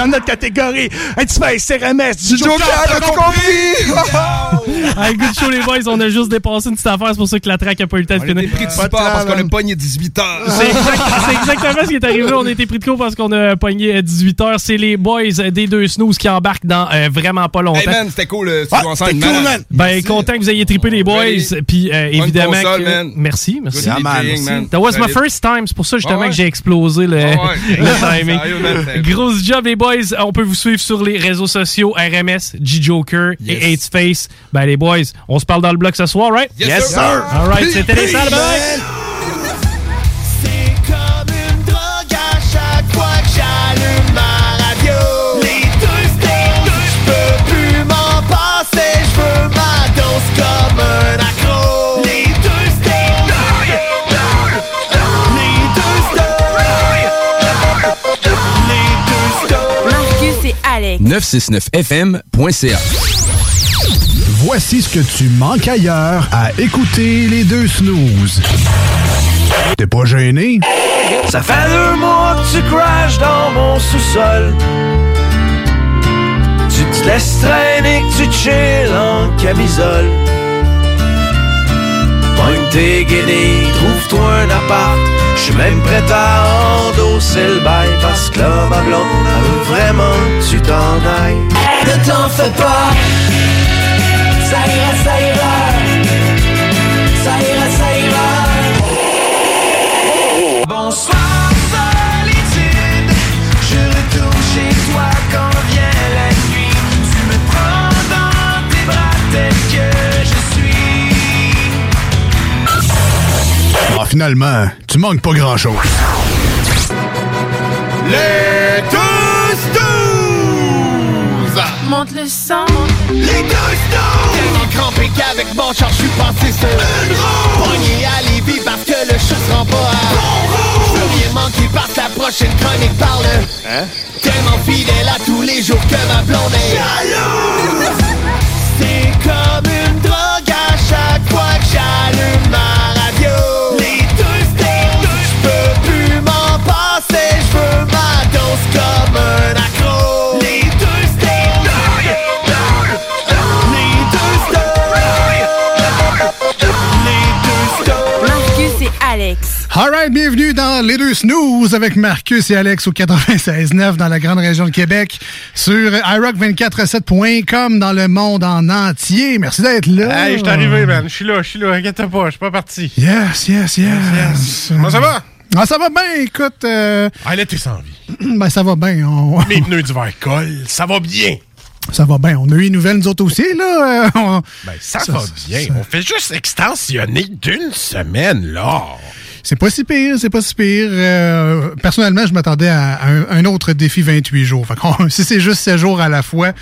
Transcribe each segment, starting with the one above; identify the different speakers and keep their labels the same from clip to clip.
Speaker 1: Dans notre catégorie, Headspace, CRMS, du
Speaker 2: Joker, t'as compris?
Speaker 3: Hey, good show, les boys. On a juste dépassé une petite affaire. C'est pour ça que la track a pas eu le temps de
Speaker 2: On a
Speaker 3: finir.
Speaker 2: été pris de support parce qu'on a pogné 18 heures.
Speaker 3: C'est exact- c'est exactement ce qui est arrivé. On a été pris de court parce qu'on a pogné à 18h. C'est les boys des deux snooze qui embarquent dans euh, vraiment pas longtemps.
Speaker 2: Hey man, c'était cool. euh,
Speaker 1: Ah,
Speaker 2: ensemble,
Speaker 1: cool,
Speaker 2: malade.
Speaker 1: man.
Speaker 3: Ben,
Speaker 2: Merci.
Speaker 3: content que vous ayez trippé les boys.
Speaker 2: Ready?
Speaker 3: Puis euh,
Speaker 2: Bonne
Speaker 3: évidemment.
Speaker 2: console,
Speaker 3: que-
Speaker 2: man.
Speaker 3: Merci, merci.
Speaker 1: Yeah, man, merci.
Speaker 2: man.
Speaker 3: That was my first time. C'est pour ça justement
Speaker 2: Ah ouais?
Speaker 3: que j'ai explosé le,
Speaker 2: Ah ouais.
Speaker 3: le timing.
Speaker 2: Man,
Speaker 3: Grosse job, les boys. On peut vous suivre sur les réseaux sociaux RMS, G-Joker
Speaker 2: Yes.
Speaker 3: et Hateface. Ben, les boys, on se parle dans le bloc ce soir, right?
Speaker 2: Yes, sir.
Speaker 3: All right, c'était les salles,
Speaker 4: comme une drogue
Speaker 5: Alex.
Speaker 6: 969fm.ca.
Speaker 1: Voici ce que tu manques ailleurs à écouter les deux snooze. T'es pas gêné?
Speaker 4: Ça fait deux mois que tu crashes dans mon sous-sol. Tu te laisses traîner, que tu chill en camisole. Pogne tes guenilles, trouve-toi un appart. Je suis même prêt à endosser le bail parce que là, ma blonde, veut vraiment que tu t'en ailles. Ne t'en fais pas, ça ira. Ça ira, ça ira.
Speaker 1: Finalement, tu manques pas grand-chose.
Speaker 2: Les deux snooze!
Speaker 5: Monte le sang.
Speaker 4: Les deux stones Tellement crampé qu'avec mon char je suis passé sur une roue Pogné à Lévis parce que le chat se rend pas à Je veux rien manquer parce que la prochaine chronique parle Hein? Tellement fidèle à tous les jours que ma blonde est jalouse C'est comme une drogue à chaque fois que j'allume ma passer Je veux ma dose comme un accro Les deux les deux stars Les deux stars
Speaker 5: Marcus et Alex.
Speaker 1: Alright, bienvenue dans Les Deux Snooze avec Marcus et Alex au 96.9 dans la grande région de Québec sur iRock247.com dans le monde en entier. Merci d'être là.
Speaker 7: Hey, je suis arrivé, man. Je suis là, je suis là. Inquiète pas, je suis pas parti.
Speaker 1: Yes, yes, yes.
Speaker 7: Comment ça va?
Speaker 1: Ah, ça va bien, écoute. euh,
Speaker 7: Ah, là, t'es sans vie.
Speaker 1: ben, ça va bien. on-
Speaker 7: Mes pneus d'hiver collent. Ça va bien.
Speaker 1: Ça va bien. On a eu une nouvelle, nous autres aussi, là. euh, on-
Speaker 7: Ben, ça,
Speaker 1: Ça,
Speaker 7: va
Speaker 1: ça,
Speaker 7: bien.
Speaker 1: ça.
Speaker 7: On fait juste extensionner d'une semaine, là.
Speaker 1: C'est pas si pire, c'est pas si pire. Euh, personnellement, je m'attendais à, à un, un autre défi 28 jours. Fait qu'on- si c'est juste 7 jours à la fois,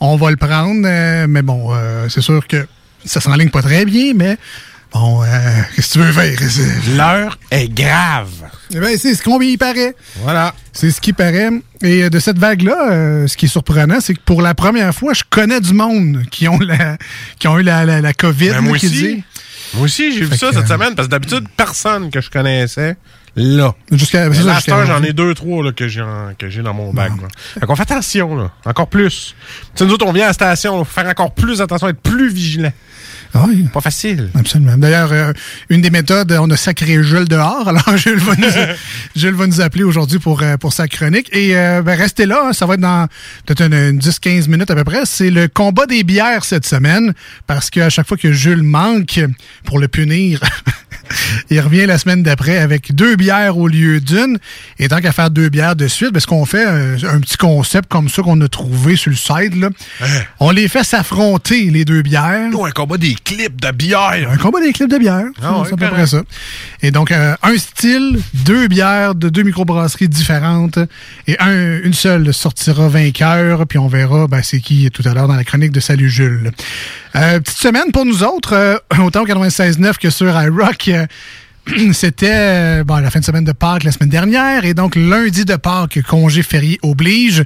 Speaker 1: on va le prendre. euh, mais bon, c'est sûr que ça s'enligne pas très bien, mais bon, euh, qu'est-ce que tu veux faire?
Speaker 7: L'heure est grave.
Speaker 1: Eh c'est ce qu'on il paraît.
Speaker 7: Voilà.
Speaker 1: C'est ce qui paraît. Et euh, de cette vague-là, euh, ce qui est surprenant, c'est que pour la première fois, je connais du monde qui ont la, qui ont eu la, la, la COVID.
Speaker 7: Ben,
Speaker 1: là,
Speaker 7: moi
Speaker 1: qui
Speaker 7: aussi.
Speaker 1: dit.
Speaker 7: Moi aussi, j'ai vu ça cette semaine parce que d'habitude, personne que je connaissais, là.
Speaker 1: Jusqu'à,
Speaker 7: j'en ai deux, trois là, que j'ai que dans mon bac. Fait qu'on fait attention, là. Encore plus. Tu sais, nous autres, on vient à la station, faut faire encore plus attention, être plus vigilant.
Speaker 1: Oui.
Speaker 7: Pas facile.
Speaker 1: Absolument. D'ailleurs, euh, une des méthodes, on a sacré Jules dehors. Alors, Jules va nous, Jules va nous appeler aujourd'hui pour, euh, pour sa chronique. Et euh, ben, restez là, hein, ça va être dans peut-être une, une 10-15 minutes à peu près. C'est le combat des bières cette semaine. Parce qu'à chaque fois que Jules manque, pour le punir, il revient la semaine d'après avec deux bières au lieu d'une. Et tant qu'à faire deux bières de suite, parce qu'on fait un, un petit concept comme ça qu'on a trouvé sur le site. Là. On les fait s'affronter, les deux bières.
Speaker 7: Un combat des clips de bière.
Speaker 1: Un combat des clips de bière.
Speaker 7: Ah
Speaker 1: c'est à peu près ça. Et donc, euh, un style, deux bières de deux microbrasseries différentes. Et un, une seule sortira vainqueur. Puis on verra ben, c'est qui tout à l'heure dans la chronique de Salut Jules. Euh, petite semaine pour nous autres, euh, autant au 96.9 que sur iRock. euh, C'était bon, la fin de semaine de Pâques la semaine dernière. Et donc, lundi de Pâques, congé férié oblige.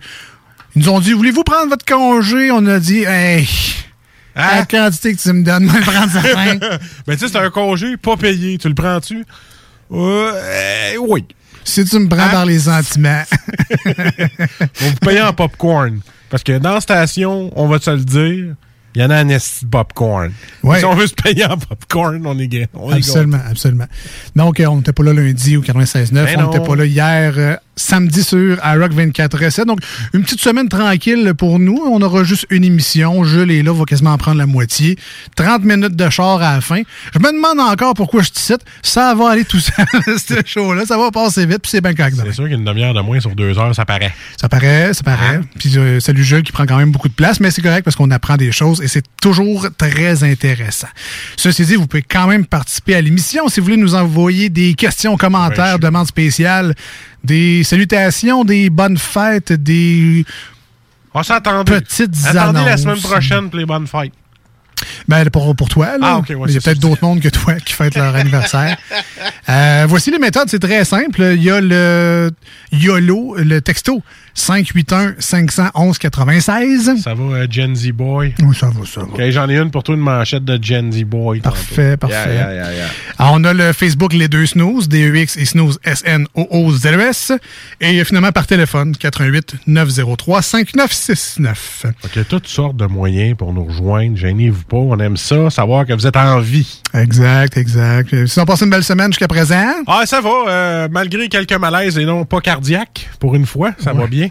Speaker 1: Ils nous ont dit, voulez-vous prendre votre congé? On a dit, hey, la quantité que tu me donnes, moi, prendre ça fin.
Speaker 7: Ben, tu sais, c'est un congé pas payé. Tu le prends-tu? Euh, oui.
Speaker 1: Si tu me prends par les sentiments.
Speaker 7: On vous payer en popcorn. Parce que dans la station, on va te le dire, il y en a un esti de popcorn.
Speaker 1: Ouais.
Speaker 7: Si on veut se payer en popcorn, on est est
Speaker 1: Absolument, absolument. Donc, euh, on n'était pas là lundi au 96.9.
Speaker 7: Ben
Speaker 1: on n'était pas là hier, euh, samedi sur iRock 24 Donc, une petite semaine tranquille pour nous. On aura juste une émission. Jules est là, va quasiment en prendre la moitié. 30 minutes de char à la fin. Je me demande encore pourquoi je te cite. Ça va aller tout seul, ce show-là. Ça va passer vite, puis c'est bien correct.
Speaker 7: C'est sûr qu'une demi-heure de moins sur deux heures, ça paraît.
Speaker 1: Ça paraît, ça paraît.
Speaker 7: Hein?
Speaker 1: Puis euh, salut Jules qui prend quand même beaucoup de place, mais c'est correct parce qu'on apprend des choses et c'est toujours très intéressant. Ceci dit, vous pouvez quand même participer à l'émission si vous voulez nous envoyer des questions, commentaires, demandes spéciales, des salutations, des bonnes fêtes, des
Speaker 7: On s'attendait.
Speaker 1: petites
Speaker 7: Attendez la semaine prochaine pour les bonnes fêtes.
Speaker 1: Ben, pour, pour toi, là.
Speaker 7: Ah, ouais,
Speaker 1: il y a peut-être d'autres mondes que toi qui fêtent leur anniversaire. Euh, voici les méthodes, c'est très simple. Il y a le YOLO, le texto 581-511-96.
Speaker 7: Ça va, euh, Gen Z Boy?
Speaker 1: Oui, ça va, ça va.
Speaker 7: Ok, j'en ai une pour toi, une manchette de Gen Z Boy.
Speaker 1: Parfait,
Speaker 7: tantôt.
Speaker 1: parfait.
Speaker 7: Yeah, yeah, yeah, yeah.
Speaker 1: Alors, on a le Facebook Les Deux Snooze, D-E-X et Snooze, S-N-O-O-Z-E-S. Et finalement, par téléphone, 88 903 5969.
Speaker 7: OK, toutes sortes de moyens pour nous rejoindre. Gênez-vous pas. On aime ça, savoir que vous êtes en vie.
Speaker 1: Exact, exact. Sinon, passé une belle semaine jusqu'à présent.
Speaker 7: Ah, ça va. euh, malgré quelques malaises et non pas cardiaques, pour une fois, ça va bien.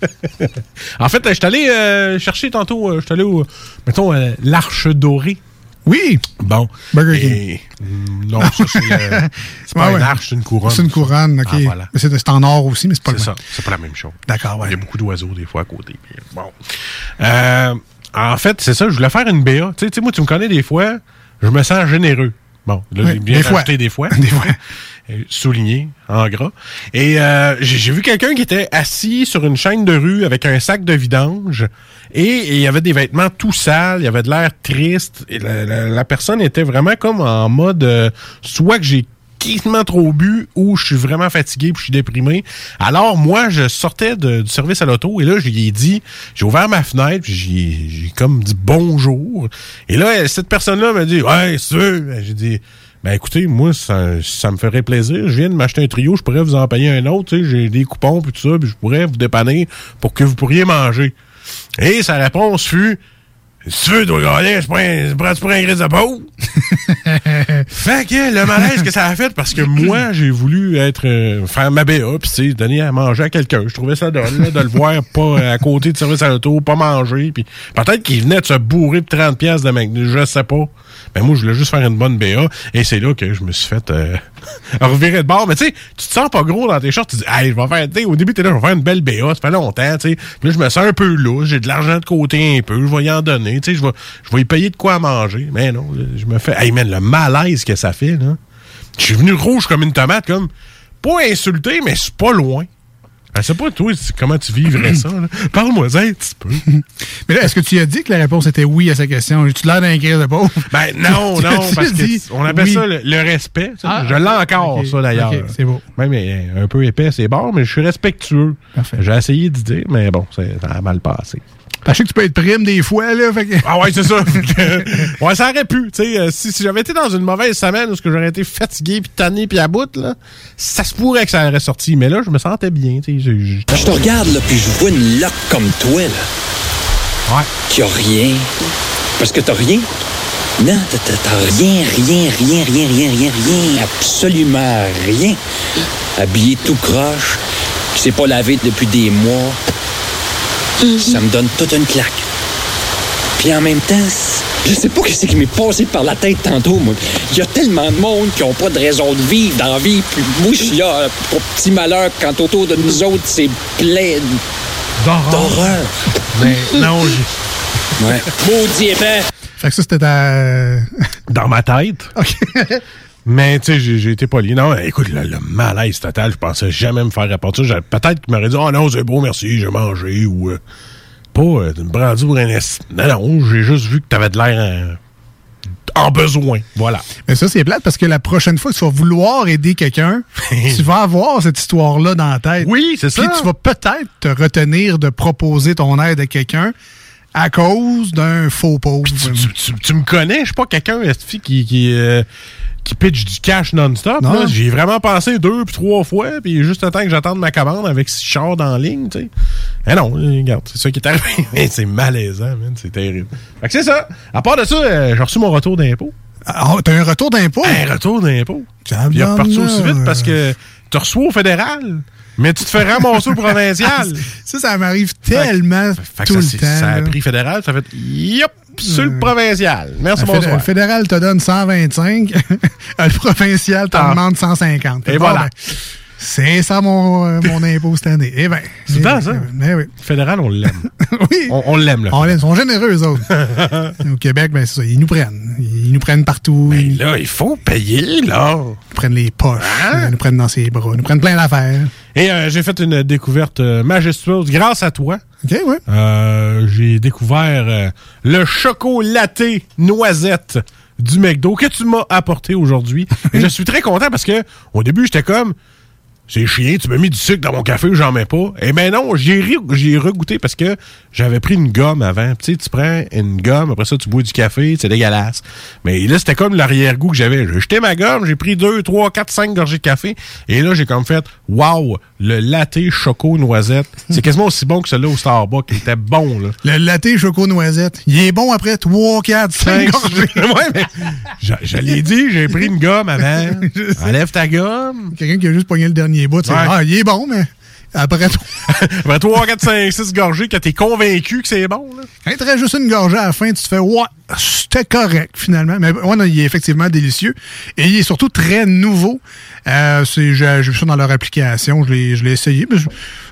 Speaker 7: en fait, je suis allé euh, chercher tantôt, euh, je suis allé au, mettons, euh, l'Arche Dorée.
Speaker 1: Oui.
Speaker 7: Bon.
Speaker 1: Burger King.
Speaker 7: Mm, non, ça, c'est pas
Speaker 1: Ouais,
Speaker 7: une
Speaker 1: ouais.
Speaker 7: arche, c'est une couronne.
Speaker 1: C'est une couronne, OK.
Speaker 7: Ah, voilà.
Speaker 1: Mais c'est en or aussi, mais c'est pas le
Speaker 7: ça. C'est pas la même chose.
Speaker 1: D'accord, ouais.
Speaker 7: Il y a beaucoup d'oiseaux des fois à côté. Bon. Euh, en fait, c'est ça. Je voulais faire une BA. Tu sais, moi, tu me connais des fois, je me sens généreux. Bon, là,
Speaker 1: Oui,
Speaker 7: j'ai bien
Speaker 1: des fois.
Speaker 7: des fois.
Speaker 1: Des fois.
Speaker 7: Euh, Souligné, en gras. Et euh, j'ai vu quelqu'un qui était assis sur une chaîne de rue avec un sac de vidange et il y avait des vêtements tout sales, il y avait de l'air triste. Et la, personne était vraiment comme en mode euh, soit que j'ai quasiment trop bu ou je suis vraiment fatigué puis je suis déprimé. Alors moi, je sortais du service à l'auto et là, je lui ai dit, j'ai ouvert ma fenêtre j'ai comme dit bonjour. Et là, cette personne-là m'a dit, ouais, c'est sûr. J'ai dit, ben écoutez, moi, ça, ça me ferait plaisir. Je viens de m'acheter un trio, je pourrais vous en payer un autre. tu sais, J'ai des coupons puis tout ça, puis je pourrais vous dépanner pour que vous pourriez manger. Et sa réponse fut, si tu veux, toi, gagner, je prends un, je prends- tu prends un grise de peau. fait que le malaise que ça a fait, parce que moi, j'ai voulu être euh, faire ma BA, puis donner à manger à quelqu'un. Je trouvais ça drôle, là, de le voir pas euh, à côté de service à l'auto, pas manger, puis peut-être qu'il venait de se bourrer de 30 pièces de mec, je sais pas. Mais moi, je voulais juste faire une bonne BA, et c'est là que je me suis fait euh, revirer de bord. Mais tu sais, tu te sens pas gros dans tes shorts, tu dis, hey, je vais faire, tu au début, t'es là, je vais faire une belle BA, ça fait longtemps, tu sais. Puis là, je me sens un peu louche, j'ai de l'argent de côté un peu, je vais y en donner, tu sais, je vais, je vais y payer de quoi manger. Mais non, je me fais, hey man, le malaise que ça fait, là. Je suis venu rouge comme une tomate, comme, pas insulté, mais c'est pas loin. Je sais pas, toi, comment tu vivrais ça. Parle-moi un petit peu.
Speaker 1: Mais là, est-ce que tu as dit que la réponse était oui à sa question? Tu l'air d'un de pauvre?
Speaker 7: Ben non, non, parce
Speaker 1: dit
Speaker 7: que on appelle
Speaker 1: oui?
Speaker 7: ça le, le respect.
Speaker 1: Ah,
Speaker 7: je l'ai encore, ça, d'ailleurs.
Speaker 1: c'est beau.
Speaker 7: Même euh, un peu épais, c'est bon, mais je suis respectueux. J'ai essayé d'y dire, mais bon, ça a mal passé.
Speaker 1: Je sais que tu peux être prime des fois, là. Fait que...
Speaker 7: Ah ouais, c'est ça. Que, ouais, ça aurait pu. Tu sais, euh, si, si j'avais été dans une mauvaise semaine où ce que j'aurais été fatigué, puis tanné, puis à bout, là, ça se pourrait que ça aurait sorti. Mais là, je me sentais bien. tu sais, j'ai- j'ai-
Speaker 8: Je te regarde, là, puis je vois une loque comme toi, là.
Speaker 7: Ouais.
Speaker 8: Qui a rien. Parce que t'as rien. Non, t'as rien, rien, rien, rien, rien, rien, rien, absolument rien. Habillé tout croche, qui s'est pas lavé depuis des mois. Ça me donne toute une claque. Puis en même temps, je sais pas ce qui m'est passé par la tête tantôt, moi. Il y a tellement de monde qui ont pas de raison de vivre dans la vie. Puis moi, je suis là euh, pour petit malheur quand autour de nous autres, c'est plein d'horreur.
Speaker 7: Mais non, j'ai.
Speaker 8: Ouais. Maudit épais.
Speaker 1: Fait que ça, c'était ta...
Speaker 7: Dans ma tête. Mais, tu sais, j'ai été poli. Non, écoute, le, le malaise total, je pensais jamais me faire rapporter ça. Peut-être qu'il m'aurait dit, oh non, c'est beau, merci, j'ai mangé, ou euh, pas euh, une brandie pour un. Non, non, j'ai juste vu que t'avais de l'air euh, en besoin. Voilà.
Speaker 1: Mais ça, c'est plate parce que la prochaine fois que tu vas vouloir aider quelqu'un, tu vas avoir cette histoire-là dans la tête.
Speaker 7: Oui, c'est ça.
Speaker 1: Puis tu vas peut-être te retenir de proposer ton aide à quelqu'un à cause d'un faux pauvre.
Speaker 7: Tu, tu- tu me connais, je suis pas quelqu'un qui, qui, euh, qui pitch du cash non-stop.
Speaker 1: Non.
Speaker 7: J'ai vraiment pensé deux puis trois fois, puis juste le temps que j'attende ma commande avec six chars dans la ligne, tu sais. Eh non, euh, regarde, c'est ça qui est arrivé. Mais c'est malaisant, c'est terrible. Fait que c'est ça. À part de ça, euh, j'ai reçu mon retour d'impôt.
Speaker 1: Ah, t'as un retour d'impôt?
Speaker 7: Un retour d'impôt. Il est reparti aussi vite parce que tu reçois au fédéral, mais tu te fais ramasser au provincial.
Speaker 1: Ça, ça m'arrive tellement
Speaker 7: Fait que
Speaker 1: tout
Speaker 7: ça,
Speaker 1: le temps.
Speaker 7: Ça a pris fédéral, ça fait yop sur le provincial. Merci,
Speaker 1: Le
Speaker 7: bonsoir.
Speaker 1: Le fédéral te donne 125, le provincial te
Speaker 7: Ah.
Speaker 1: demande 150.
Speaker 7: Et voilà.
Speaker 1: ben, c'est ça mon, euh, mon impôt cette année. Eh ben,
Speaker 7: C'est
Speaker 1: eh
Speaker 7: bien
Speaker 1: ben,
Speaker 7: ça.
Speaker 1: eh oui.
Speaker 7: Fédéral, on l'aime.
Speaker 1: oui.
Speaker 7: On, on l'aime, là.
Speaker 1: On l'aime, ils sont généreux, eux autres. Au Québec, ben, c'est ça. Ils nous prennent. Ils nous prennent partout. ils
Speaker 7: Là, il faut payer, là.
Speaker 1: nous prennent les poches.
Speaker 7: Hein?
Speaker 1: Ils nous prennent dans ses bras. Ils nous prennent plein d'affaires.
Speaker 7: Et euh, j'ai fait une découverte euh, majestueuse grâce à toi.
Speaker 1: OK, oui.
Speaker 7: Euh, j'ai découvert euh, le choco latte noisette du McDo que tu m'as apporté aujourd'hui. Et je suis très content parce que au début, j'étais comme c'est chiant, tu m'as mis du sucre dans mon café, j'en mets pas. Eh ben non, j'ai j'ai regoûté parce que j'avais pris une gomme avant. Tu sais, tu prends une gomme, après ça, tu bois du café, c'est dégueulasse. Mais là, c'était comme l'arrière-goût que j'avais. J'ai jeté ma gomme, j'ai pris deux, trois, quatre, cinq gorgées de café. Et là, j'ai comme fait, wow, le latte choco noisette. C'est quasiment aussi bon que celui-là au Starbucks. Il était bon, là.
Speaker 1: Le latte choco noisette. Il est bon après 3, 4, 5 gorgées.
Speaker 7: ouais, mais je, je l'ai dit, j'ai pris une gomme avant. Enlève ta gomme.
Speaker 1: Quelqu'un qui a juste pogné le dernier bout.
Speaker 7: Ouais.
Speaker 1: Ah, il est bon, mais après.
Speaker 7: Après 3, 4, 5, 6 gorgées, que t'es convaincu que c'est bon, là.
Speaker 1: Quand il te reste juste une gorgée à la fin, tu te fais ouais, c'était correct finalement. Mais ouais, non, il est effectivement délicieux. Et il est surtout très nouveau. Euh, c'est- J'ai vu ça dans leur application. Je l'ai je l'ai essayé.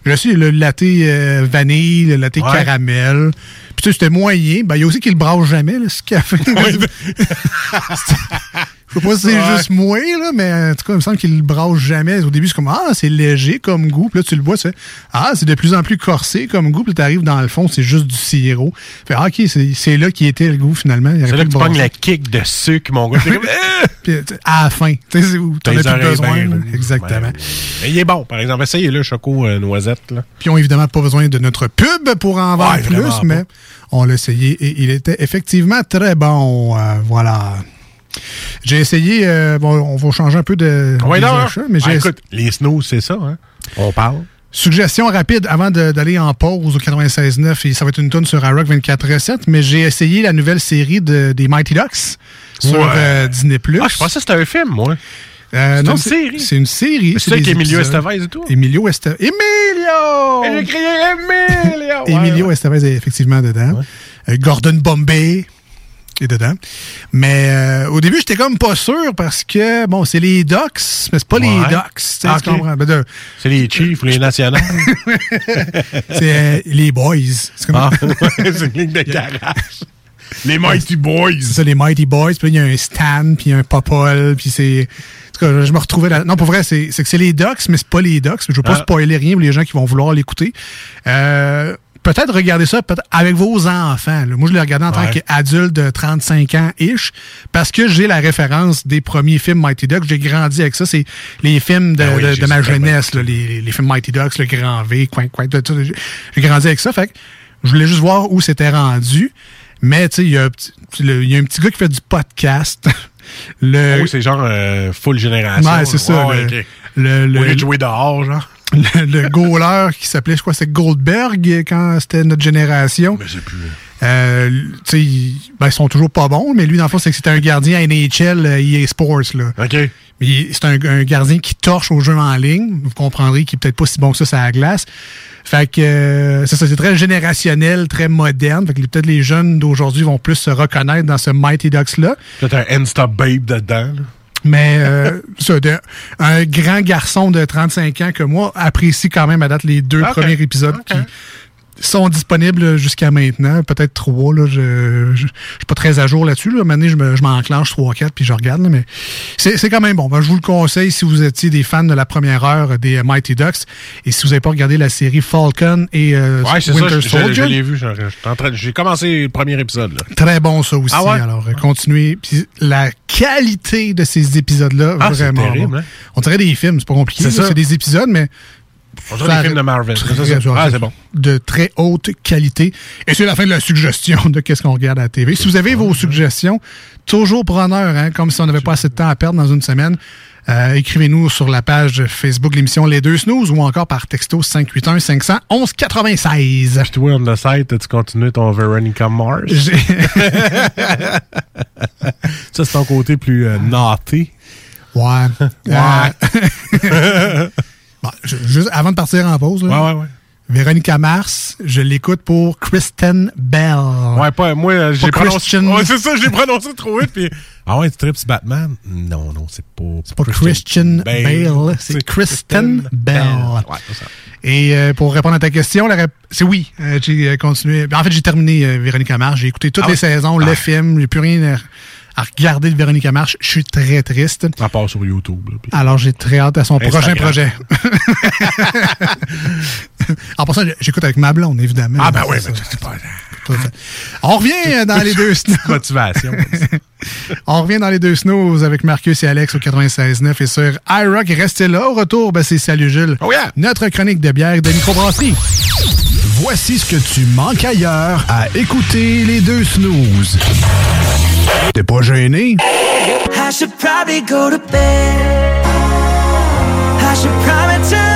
Speaker 1: J'ai essayé le latte euh, vanille, le latte
Speaker 7: Ouais.
Speaker 1: caramel. Puis tu sais, c'était moyen. Ben, il y a aussi qui le brasse jamais, là, ce café. Je sais pas si c'est
Speaker 7: Ouais.
Speaker 1: juste moi, là, mais en tout cas, il me semble qu'il le brasse jamais. Au début, c'est comme Ah, c'est léger comme goût. Puis là, tu le bois, tu fais Ah, c'est de plus en plus corsé comme goût. Puis tu arrives dans le fond, c'est juste du sirop. Fait ah, OK, c'est c'est là qui était le goût finalement.
Speaker 7: C'est là que tu pognes
Speaker 1: brasser.
Speaker 7: la kick de sucre, mon gars. Comme, Ah!
Speaker 1: Puis, à la fin. Tu sais, c'est où t'en as plus besoin. là. Exactement.
Speaker 7: Mais il est bon, par exemple. Essayez-le, choco euh, noisette, là.
Speaker 1: Puis ils ont évidemment pas besoin de notre pub pour en vendre
Speaker 7: Ouais,
Speaker 1: plus, mais
Speaker 7: pas.
Speaker 1: on l'a essayé et il était effectivement très bon. Euh, voilà. J'ai essayé, euh, bon, on va changer un peu de des
Speaker 7: non,
Speaker 1: achats, mais
Speaker 7: Ah,
Speaker 1: j'ai
Speaker 7: écoute, les snows, c'est ça, hein? On parle.
Speaker 1: Suggestion rapide avant d'aller en pause au 96.9 et ça va être une tonne sur iRock 24 recettes, mais j'ai essayé la nouvelle série de, des Mighty Ducks sur
Speaker 7: Ouais.
Speaker 1: euh, Disney+.
Speaker 7: Ah, je pensais que c'était un film, moi.
Speaker 1: Euh,
Speaker 7: c'est une série.
Speaker 1: C'est une série.
Speaker 7: C'est ça
Speaker 1: des
Speaker 7: avec Emilio
Speaker 1: épisodes.
Speaker 7: Estevez et tout?
Speaker 1: Emilio Estevez. Emilio!
Speaker 7: J'ai crié Emilio!
Speaker 1: Emilio. Estevez est effectivement dedans. Euh, Gordon Bombay est dedans. Mais euh, au début, j'étais comme pas sûr parce que, bon, c'est les Ducks, mais c'est pas les. Ducks. tu sais,
Speaker 7: Ah,
Speaker 1: tu
Speaker 7: ok.
Speaker 1: comprends? Ben,
Speaker 7: C'est les Chiefs ou les Nationaux.
Speaker 1: c'est euh, les Boys. C'est comme
Speaker 7: Ah, ouais, une ligne de garage. Les Mighty Boys.
Speaker 1: C'est ça, les Mighty Boys. Puis il y a un Stan, puis un Popol, puis c'est... En tout cas, je me retrouvais là. Non, pour vrai, c'est c'est que c'est les Ducks, mais c'est pas les Ducks. Je veux pas
Speaker 7: Ah.
Speaker 1: spoiler rien pour les gens qui vont vouloir l'écouter. Euh, Peut-être regarder ça peut avec vos enfants. là. Moi, je l'ai regardé en tant qu'adulte de 35 ans-ish, parce que j'ai la référence des premiers films Mighty Ducks. J'ai grandi avec ça. C'est les films de,
Speaker 7: Ben oui,
Speaker 1: de-
Speaker 7: j'ai
Speaker 1: de ma
Speaker 7: super
Speaker 1: jeunesse, là, les, les films Mighty Ducks, le Grand V, tout ça. J'ai- grandi avec ça. Fait que je voulais juste voir où c'était rendu. Mais, tu sais, il y, a un petit- gars qui fait du podcast. le,
Speaker 7: Oui, c'est genre euh, full génération.
Speaker 1: Ouais, c'est ça.
Speaker 7: Ouais,
Speaker 1: le, le, le-
Speaker 7: jouer dehors, genre.
Speaker 1: Le, le goaler qui s'appelait, je crois, c'est Goldberg quand c'était notre génération.
Speaker 7: Mais c'est plus.
Speaker 1: Euh, ils, ben, ils sont toujours pas bons, mais lui, dans le fond, c'est que c'était un gardien à NHL euh, EA Sports. Là.
Speaker 7: OK.
Speaker 1: Mais c'est un, un gardien qui torche au jeu en ligne. Vous comprendrez qu'il est peut-être pas si bon que ça sur la glace. Fait que euh, c'est ça, c'est très générationnel, très moderne. Fait que peut-être les jeunes d'aujourd'hui vont plus se reconnaître dans ce Mighty Ducks-là.
Speaker 7: Peut-être un Insta Babe dedans. là.
Speaker 1: Mais euh, ça, de- un grand garçon de 35 ans que moi apprécie quand même à date les deux premiers épisodes qui sont disponibles jusqu'à maintenant. Peut-être trois. Là, je, je suis pas très à jour là-dessus. Là. Maintenant, je me- je m'enclenche 3-4 puis je regarde. là, mais c'est quand même bon. Ben, je vous le conseille si vous étiez des fans de la première heure des euh, Mighty Ducks et si vous n'avez pas regardé la série Falcon et euh,
Speaker 7: Ouais, c'est ça.
Speaker 1: Winter
Speaker 7: je- je- Je,
Speaker 1: Soldier.
Speaker 7: l'ai vu. J'ai commencé le premier épisode. Là.
Speaker 1: Très bon ça aussi.
Speaker 7: Ah ouais?
Speaker 1: Alors, euh, continuez. Puis la qualité de ces épisodes-là,
Speaker 7: Ah,
Speaker 1: vraiment.
Speaker 7: terrible,
Speaker 1: bon.
Speaker 7: hein?
Speaker 1: On dirait des films, c'est pas compliqué.
Speaker 7: C'est
Speaker 1: des épisodes, mais.
Speaker 7: On dirait des films de Marvel. Ah, c'est bon.
Speaker 1: De très haute qualité. Et c'est la fin de la suggestion de qu'est-ce qu'on regarde à la TV. Si vous avez vos suggestions, toujours preneur, hein, comme si on n'avait pas assez de temps à perdre dans une semaine. euh, Écrivez-nous sur la page Facebook de l'émission Les Deux Snooze ou encore par texto 581 500 11 96.
Speaker 7: Puis toi, on the site, tu continues ton Veronica Mars? Ça, c'est ton côté plus euh, naughty.
Speaker 1: Ouais.
Speaker 7: Ouais.
Speaker 1: Bon, je- juste avant de partir en pause, là,
Speaker 7: Ouais, ouais, ouais.
Speaker 1: Véronica Mars, je l'écoute pour Kristen Bell.
Speaker 7: Ouais, pas, moi, euh, j'ai prononcé.
Speaker 1: Christian.
Speaker 7: Ouais, c'est ça, j'ai prononcé trop vite. Puis, ah ouais, tu tripes Batman? Non, non, c'est pas. C'est
Speaker 1: pas Christian Bale, c'est Kristen Bell.
Speaker 7: Ouais, c'est ça.
Speaker 1: Et euh, pour répondre à ta question, rép- c'est oui. Euh, j'ai continué. En fait, j'ai terminé euh, Véronica Mars. J'ai écouté toutes
Speaker 7: Ah
Speaker 1: les saisons,
Speaker 7: Ah.
Speaker 1: le film. J'ai plus rien à, à regarder de Véronica Mars. Je suis très triste.
Speaker 7: À part sur YouTube. là, puis-
Speaker 1: Alors, j'ai très hâte à son prochain projet. en passant, j'écoute avec ma blonde, évidemment.
Speaker 7: Ah, ben oui, mais
Speaker 1: ça.
Speaker 7: c'est pas.
Speaker 1: On revient dans les deux snows.
Speaker 7: Motivation.
Speaker 1: On revient dans les deux snows avec Marcus et Alex au 96.9 et sur iRock. Restez là. Au retour, ben, c'est Salut Jules.
Speaker 7: Oh yeah!
Speaker 1: Notre chronique de bière de microbrasserie.
Speaker 9: Voici ce que tu manques ailleurs à écouter les deux snooze. T'es pas gêné?
Speaker 10: I should probably go to bed. I should probably turn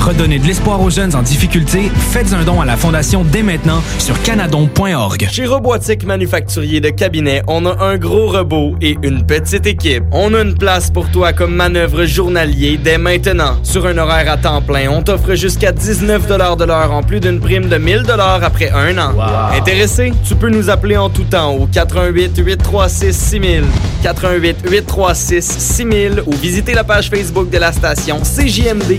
Speaker 11: Redonnez de l'espoir aux jeunes en difficulté. Faites un don à la Fondation dès maintenant sur canadon.org.
Speaker 12: Chez Robotique Manufacturier de Cabinet, on a un gros robot et une petite équipe. On a une place pour toi comme manœuvre journalier dès maintenant. Sur un horaire à temps plein, on t'offre jusqu'à 19 de l'heure en plus d'une prime de 1000 après un an. Intéressé? Tu peux nous appeler en tout temps au 88 836 6000, 88 836 6000 ou visiter la page Facebook de la station CJMD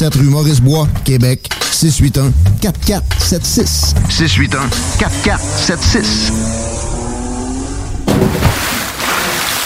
Speaker 13: 527 rue Maurice-Bois, Québec, 681 4476.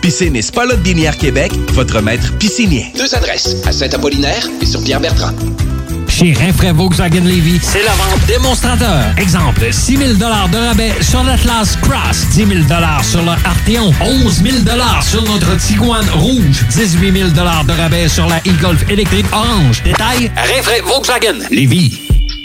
Speaker 6: Piscine et Spa Lot Binière Québec, votre maître piscinier.
Speaker 14: Deux adresses, à Saint-Apollinaire et sur Pierre-Bertrand.
Speaker 11: Chez Rinfraie Volkswagen Levy, c'est la vente démonstrateur. Exemple, 6 000 de rabais sur l'Atlas Cross, 10 000 sur le Arteon, 11 000 sur notre Tiguan Rouge, 18 000 de rabais sur la e-Golf électrique orange. Détail, Rinfraie Volkswagen Levy.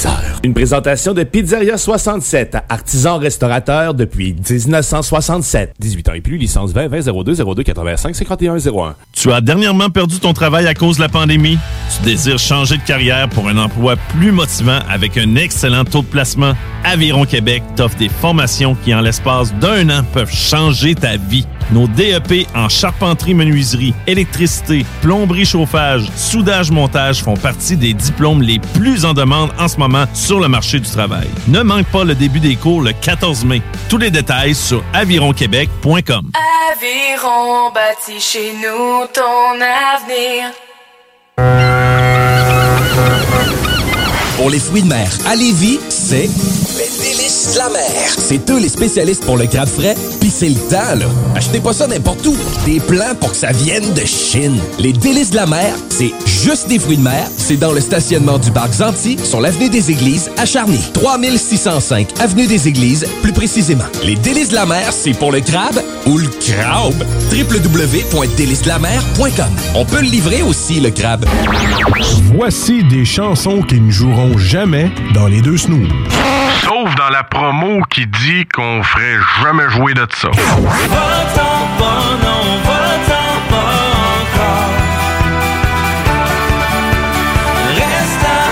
Speaker 15: 15h.
Speaker 16: Une présentation de Pizzeria 67, artisan restaurateur depuis 1967. 18 ans et plus, licence 20 20 02 02 85 51 01.
Speaker 17: Tu as dernièrement perdu ton travail à cause de la pandémie? Tu désires changer de carrière pour un emploi plus motivant avec un excellent taux de placement? Aviron Québec t'offre des formations qui, en l'espace d'un an, peuvent changer ta vie. Nos DEP en charpenterie, menuiserie, électricité, plomberie, chauffage, soudage, montage font partie des diplômes les plus en demande en ce moment sur le marché du travail. Ne manque pas le début des cours le 14 mai. Tous les détails sur avironquebec.com.
Speaker 5: Aviron bâti chez nous ton avenir.
Speaker 6: Pour les fruits de mer à Lévis, c'est les délices de la mer. C'est eux les spécialistes pour le crabe frais, pis c'est le temps, là. Achetez pas ça n'importe où. Des plans pour que ça vienne de Chine. Les délices de la mer, c'est juste des fruits de mer. C'est dans le stationnement du parc Zanti, sur l'avenue des Églises, à Charny. 3605 avenue des Églises, plus précisément. Les délices de la mer, c'est pour le crabe ou le crabe. www.délicesdelamer.com On peut le livrer aussi, le crabe.
Speaker 18: Voici des chansons qui ne joueront jamais dans les deux snooze.
Speaker 7: Sauf dans la promo qui dit qu'on ferait jamais jouer de ça.
Speaker 19: Reste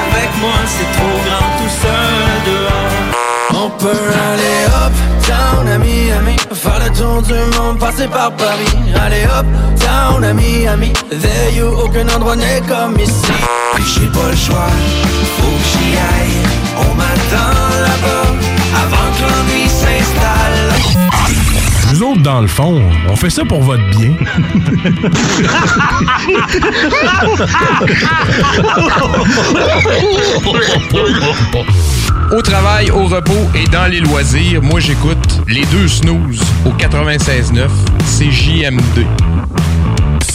Speaker 19: avec moi, c'est trop grand tout seul dehors.
Speaker 20: On peut aller up, down à Miami Faire le tour du monde, passer par Paris Aller up, down à Miami There you, aucun endroit n'est comme ici j'ai pas le choix, faut que j'y
Speaker 18: autres, dans le fond, on fait ça pour votre bien.
Speaker 21: Au travail, au repos et dans les loisirs, moi j'écoute les deux snooze au 96.9 CJMD.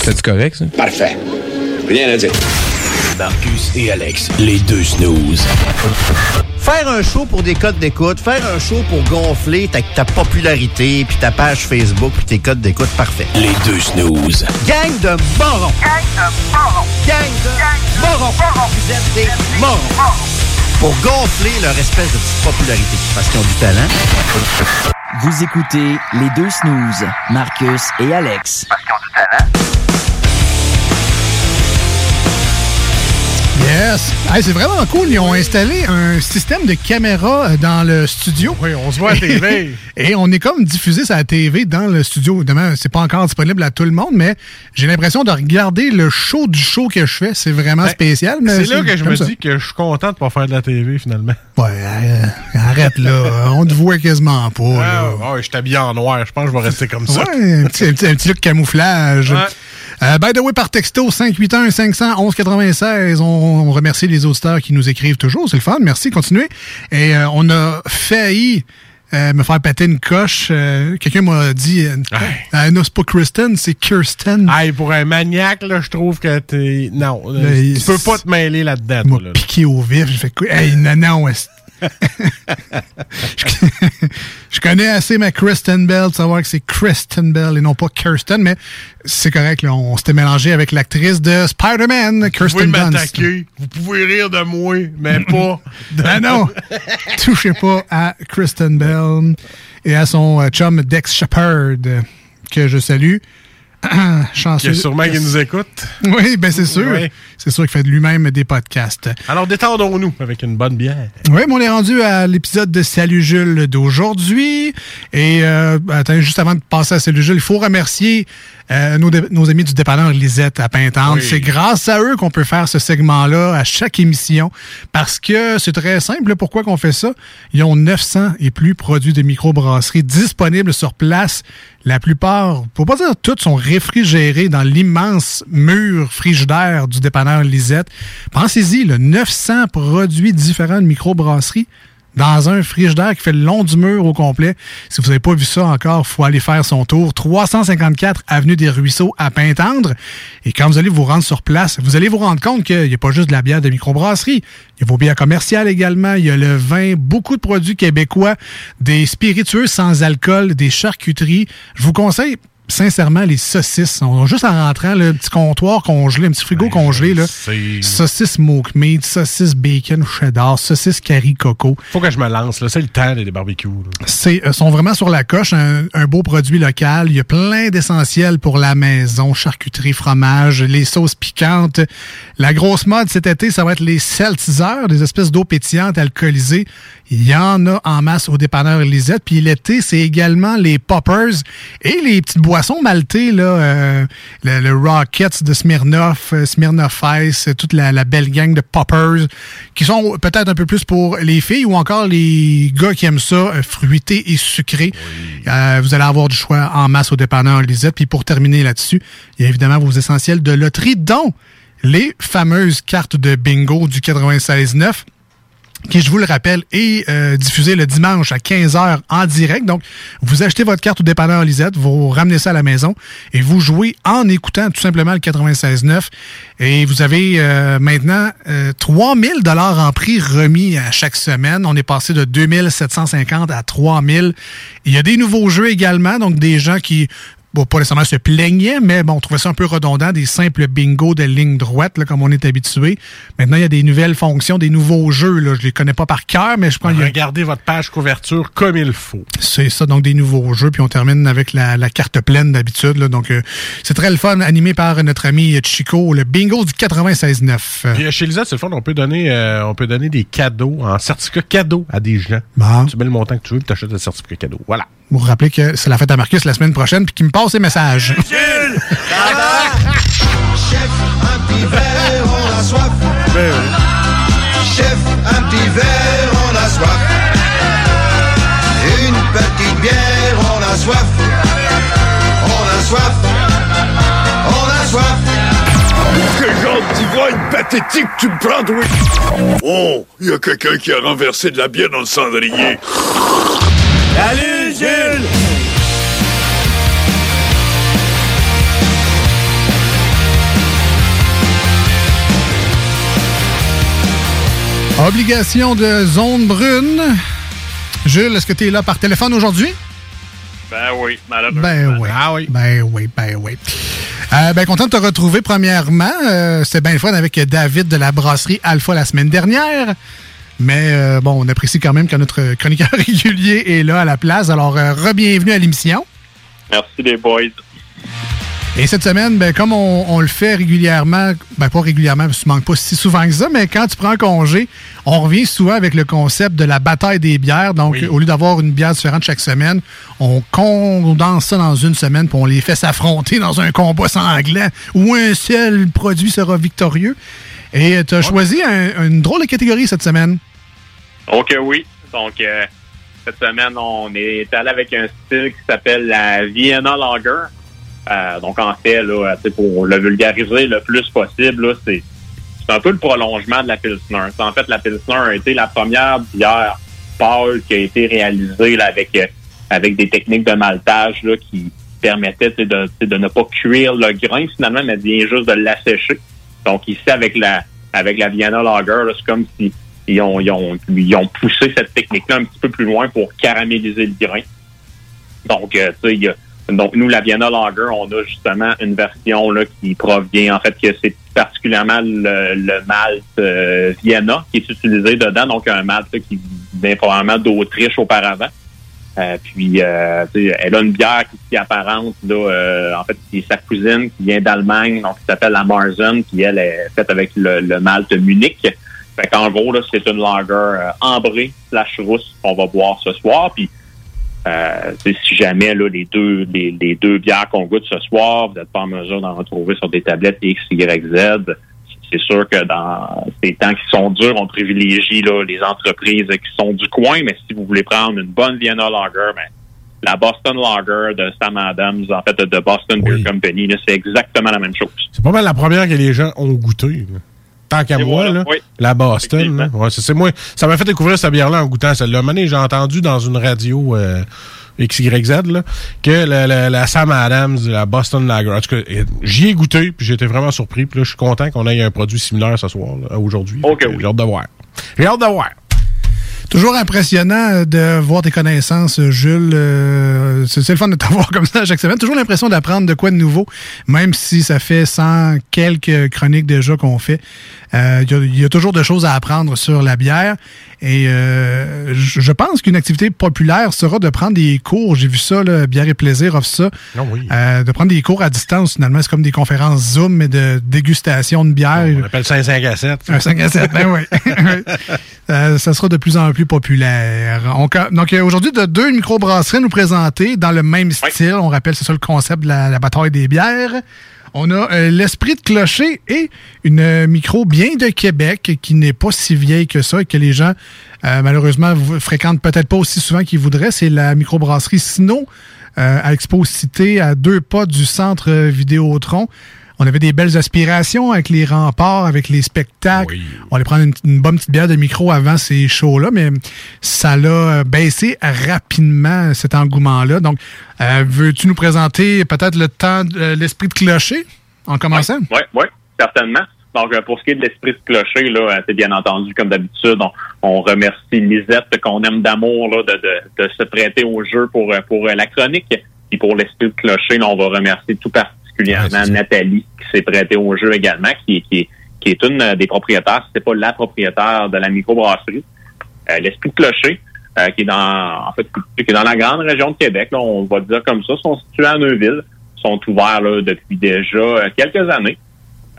Speaker 21: C'est correct ça?
Speaker 14: Parfait. Rien à dire.
Speaker 21: Marcus et Alex, les deux snooze.
Speaker 9: Faire un show pour des codes d'écoute, faire un show pour gonfler ta, ta popularité, puis ta page Facebook, puis tes codes d'écoute, parfait.
Speaker 21: Les deux snooze.
Speaker 9: Gang de morons! Gang de morons! Gang de morons! Vous êtes des morons! Pour gonfler leur espèce de petite popularité, parce qu'ils ont du talent.
Speaker 22: Vous écoutez les deux snooze, Marcus et Alex.
Speaker 1: Yes! Hey, c'est vraiment cool. Ils ont installé un système de caméra euh, dans le studio.
Speaker 7: Oui, on se voit à TV.
Speaker 1: Et on est comme diffusé sur la TV dans le studio. Évidemment, c'est pas encore disponible à tout le monde, mais j'ai l'impression de regarder le show du show que je fais. C'est vraiment spécial.
Speaker 7: Ben, C'est là que je me
Speaker 1: ça.
Speaker 7: dis que je suis content de pas faire de la TV finalement.
Speaker 1: Ouais, euh, arrête là. on te voit quasiment pas. là.
Speaker 7: Ah, ouais, je suis habillé en noir. Je pense que je vais rester comme ça.
Speaker 1: Ouais, un petit, un petit- un petit look camouflage.
Speaker 7: Ouais.
Speaker 1: Euh, by the way, par texto 581-500-1196, on, on remercie les auditeurs qui nous écrivent toujours. C'est le fun. Merci, continuez. Et euh, on a failli euh, me faire péter une coche. Euh, Quelqu'un m'a dit euh, euh, non, c'est pas Kristen, c'est Kirsten.
Speaker 7: Hey, pour un maniaque, là, je trouve que t'es. Non, tu peux pas te mêler là-dedans.
Speaker 1: M'a
Speaker 7: là.
Speaker 1: piqué au vif. J'ai fait quoi? Hey, non, non. Je, je connais assez ma Kristen Bell de savoir que c'est Kristen Bell et non pas Kirsten, mais c'est correct. Là, on s'était mélangé avec l'actrice de Spider-Man,
Speaker 7: Vous pouvez
Speaker 1: Kirsten
Speaker 7: m'attaquer, vous pouvez rire de moi, mais pas. de-
Speaker 1: Ah non! Touchez pas à Kristen Bell et à son euh, chum Dex Shepard, que je salue. Chanceux.
Speaker 7: Qu'il y a sûrement qui nous écoute.
Speaker 1: Oui, ben c'est sûr.
Speaker 7: Oui.
Speaker 1: C'est sûr qu'il fait de lui-même des podcasts.
Speaker 7: Alors détendons-nous avec une bonne bière.
Speaker 1: Oui, mais on est rendu à l'épisode de Salut Jules d'aujourd'hui. Et euh, attends, juste avant de passer à Salut Jules, il faut remercier euh, nos amis du dépanneur Lisette à Pintante.
Speaker 7: Oui.
Speaker 1: C'est grâce à eux qu'on peut faire ce segment-là à chaque émission. Parce que c'est très simple. Pourquoi qu'on fait ça? Ils ont 900 et plus produits de microbrasserie disponibles sur place. La plupart, pour pas dire toutes, sont réfrigérés dans l'immense mur frigidaire du dépanneur Lisette. Pensez-y, là, 900 produits différents de microbrasserie dans un frigidaire qui fait le long du mur au complet. Si vous n'avez pas vu ça encore, faut aller faire son tour. 354 Avenue des Ruisseaux à Pintendre. Et quand vous allez vous rendre sur place, vous allez vous rendre compte qu'il n'y a pas juste de la bière de microbrasserie. Il y a vos bières commerciales également. Il y a le vin, beaucoup de produits québécois, des spiritueux sans alcool, des charcuteries. Je vous conseille sincèrement, les saucisses. On juste en rentrant, le petit comptoir congelé, un petit frigo congelé, là. Saucisses smoke meat, saucisses bacon cheddar, saucisses curry coco.
Speaker 7: Faut que je me lance, là. C'est le temps des barbecues.
Speaker 1: C'est euh, sont vraiment sur la coche, un, un beau produit local. Il y a plein d'essentiels pour la maison, charcuterie, fromage, les sauces piquantes. La grosse mode cet été, ça va être les seltzers, des espèces d'eau pétillante alcoolisée. Il y en a en masse au dépanneur Lisette. Puis l'été, c'est également les poppers et les petites boissons maltées, là, euh, le, le Rockets de Smirnoff, euh, Smirnoff Ice, toute la, la belle gang de poppers, qui sont peut-être un peu plus pour les filles ou encore les gars qui aiment ça, euh, fruité et sucré. Euh, vous allez avoir du choix en masse au dépanneur Lisette. Puis pour terminer là-dessus, il y a évidemment vos essentiels de loterie, dont les fameuses cartes de bingo du 96.9 qui, je vous le rappelle, est euh, diffusé le dimanche à 15h en direct. Donc, vous achetez votre carte au dépanneur Lisette, vous ramenez ça à la maison et vous jouez en écoutant tout simplement le 96.9. Et vous avez euh, maintenant euh, 3000 dollars en prix remis à chaque semaine. On est passé de 2750 à 3000. Il y a des nouveaux jeux également, donc des gens qui bon, pas nécessairement se plaignaient, mais bon, on trouvait ça un peu redondant, des simples bingo de ligne droite, là, comme on est habitué. Maintenant, il y a des nouvelles fonctions, des nouveaux jeux. Là. Je les connais pas par cœur, mais je pense a
Speaker 7: Regardez votre page couverture comme il faut.
Speaker 1: c'est ça, donc des nouveaux jeux. Puis on termine avec la, la carte pleine d'habitude. Donc, euh, c'est très le fun, animé par notre ami Chico, le bingo du 96.9. Euh,
Speaker 7: Puis euh, chez Lisette, c'est le fun, on peut donner, euh, on peut donner des cadeaux, en certificat cadeau à des gens.
Speaker 1: Bon.
Speaker 7: Tu mets le montant que tu veux, puis t'achètes le certificat cadeau. Voilà.
Speaker 1: Vous vous rappelez que c'est la fête à Marcus la semaine prochaine, puis qu'il me passe ses messages.
Speaker 23: Chef, un petit verre, on a soif. Chef, un petit verre, on a soif. Une petite bière, on a soif. On a soif. On a soif.
Speaker 24: Quel genre d'ivrogne pathétique tu me prends, oui? Oh, il y a quelqu'un qui a renversé de la bière dans le cendrier.
Speaker 23: Salut, Jules!
Speaker 1: Obligation de zone brune. Jules, est-ce que tu es là par téléphone aujourd'hui?
Speaker 25: Ben oui, malheureusement.
Speaker 1: Ben oui.
Speaker 7: Ah oui.
Speaker 1: Ben oui, ben oui. Euh, ben content de te retrouver premièrement. Euh, C'était bien le fun avec David de la brasserie Alpha la semaine dernière. Mais euh, bon, on apprécie quand même que notre chroniqueur régulier est là à la place. Alors, euh, re-bienvenue à l'émission.
Speaker 25: Merci les boys.
Speaker 1: Et cette semaine, ben, comme on, on le fait régulièrement, ben pas régulièrement, parce que tu manques pas si souvent que ça, mais quand tu prends congé, on revient souvent avec le concept de la bataille des bières. Donc, au lieu d'avoir une bière différente chaque semaine, on condense ça dans une semaine, puis on les fait s'affronter dans un combat sanglant où un seul produit sera victorieux. Et tu as choisi un- une drôle de catégorie cette semaine.
Speaker 25: Ok, oui. Donc, euh, cette semaine, on est allé avec un style qui s'appelle la Vienna Lager. Euh, donc, en fait, là, pour le vulgariser le plus possible, c'est un peu le prolongement de la Pilsner. En fait, la Pilsner a été la première bière pâle qui a été réalisée là, avec, euh, avec des techniques de maltage là, qui permettaient de, de ne pas cuire le grain finalement, mais bien juste de l'assécher. Donc ici, avec la avec la Vienna Lager, c'est comme si ils ont, ils, ont, ils ont poussé cette technique-là un petit peu plus loin pour caraméliser le grain. Donc, euh, donc nous, la Vienna Lager, on a justement une version là, qui provient, en fait, que c'est particulièrement le, malt euh, Vienna qui est utilisé dedans, donc un malt qui vient probablement d'Autriche auparavant. Euh, puis, euh, elle a une bière qui s'y apparente, là, euh, en fait, qui est sa cousine, qui vient d'Allemagne, donc qui s'appelle la Marzen, qui, elle, est faite avec le, le malt Munich. Fait qu'en gros, là, c'est une lager euh, ambrée slash rousse qu'on va boire ce soir. Puis, euh, si jamais là, les deux les, les deux bières qu'on goûte ce soir, vous n'êtes pas en mesure d'en retrouver sur des tablettes X, Y, Z, c'est sûr que dans ces temps qui sont durs, on privilégie là, les entreprises qui sont du coin, mais si vous voulez prendre une bonne Vienna Lager, ben, la Boston Lager de Sam Adams, en fait, de Boston Beer Company, c'est exactement la même chose.
Speaker 7: C'est pas mal la première que les gens ont goûté. là. Tant qu'à moi,
Speaker 25: voilà,
Speaker 7: là,
Speaker 25: oui.
Speaker 7: la Boston. là. Ouais, c'est c'est moi. Ça m'a fait découvrir cette bière-là en goûtant celle-là. Un moment donné, j'ai entendu dans une radio euh, XYZ là, que la, la, la Sam Adams, la Boston Lager. En tout cas, euh, j'y ai goûté, puis j'étais vraiment surpris. Puis là, je suis content qu'on ait un produit similaire ce soir, aujourd'hui.
Speaker 25: Ok,
Speaker 7: Fait que J'ai hâte de voir. J'ai hâte de voir.
Speaker 1: Toujours impressionnant de voir tes connaissances, Jules. Euh, c'est c'est le fun de t'avoir comme ça chaque semaine. Toujours l'impression d'apprendre de quoi de nouveau, même si ça fait 100 quelques chroniques déjà qu'on fait. Euh, Il y, a- il y a toujours de choses à apprendre sur la bière. Et euh, je pense qu'une activité populaire sera de prendre des cours. J'ai vu ça, là, Bière et Plaisir offre ça. Euh, de prendre des cours à distance, finalement. C'est comme des conférences Zoom, mais de dégustation de bière.
Speaker 7: On appelle ça un 5 à 7.
Speaker 1: Un 5 à 7, ben oui. Euh, ça sera de plus en plus populaire. On donc, euh, aujourd'hui, de deux microbrasseries nous présenter dans le même style. On rappelle, c'est ça le concept de la, la bataille des bières. On a euh, l'esprit de clocher et une euh, micro bien de Québec qui n'est pas si vieille que ça et que les gens, euh, malheureusement, fréquentent peut-être pas aussi souvent qu'ils voudraient. C'est la microbrasserie Sino euh, à Expo Cité, à deux pas du centre Vidéotron. On avait des belles aspirations avec les remparts, avec les spectacles. On allait prendre une, une bonne petite bière de micro avant ces shows-là, mais ça l'a euh, baissé rapidement, cet engouement-là. Donc, euh, veux-tu nous présenter peut-être le temps, de- euh, l'esprit de clocher en commençant?
Speaker 25: Oui, oui, certainement. Donc, euh, pour ce qui est de l'esprit de clocher, là, c'est bien entendu, comme d'habitude, on, on remercie Lisette qu'on aime d'amour là, de, de, de se prêter au jeu pour, pour la chronique. Puis pour l'esprit de clocher, là, on va remercier tout particulièrement Nathalie qui s'est prêtée au jeu également, qui, est- qui, est- qui est une des propriétaires, si c'est pas la propriétaire de la microbrasserie. Euh, l'esprit de clocher, euh, qui est dans en fait qui est dans la grande région de Québec, là, on va dire comme ça, sont situés à Neuville, sont ouverts là, depuis déjà euh, quelques années.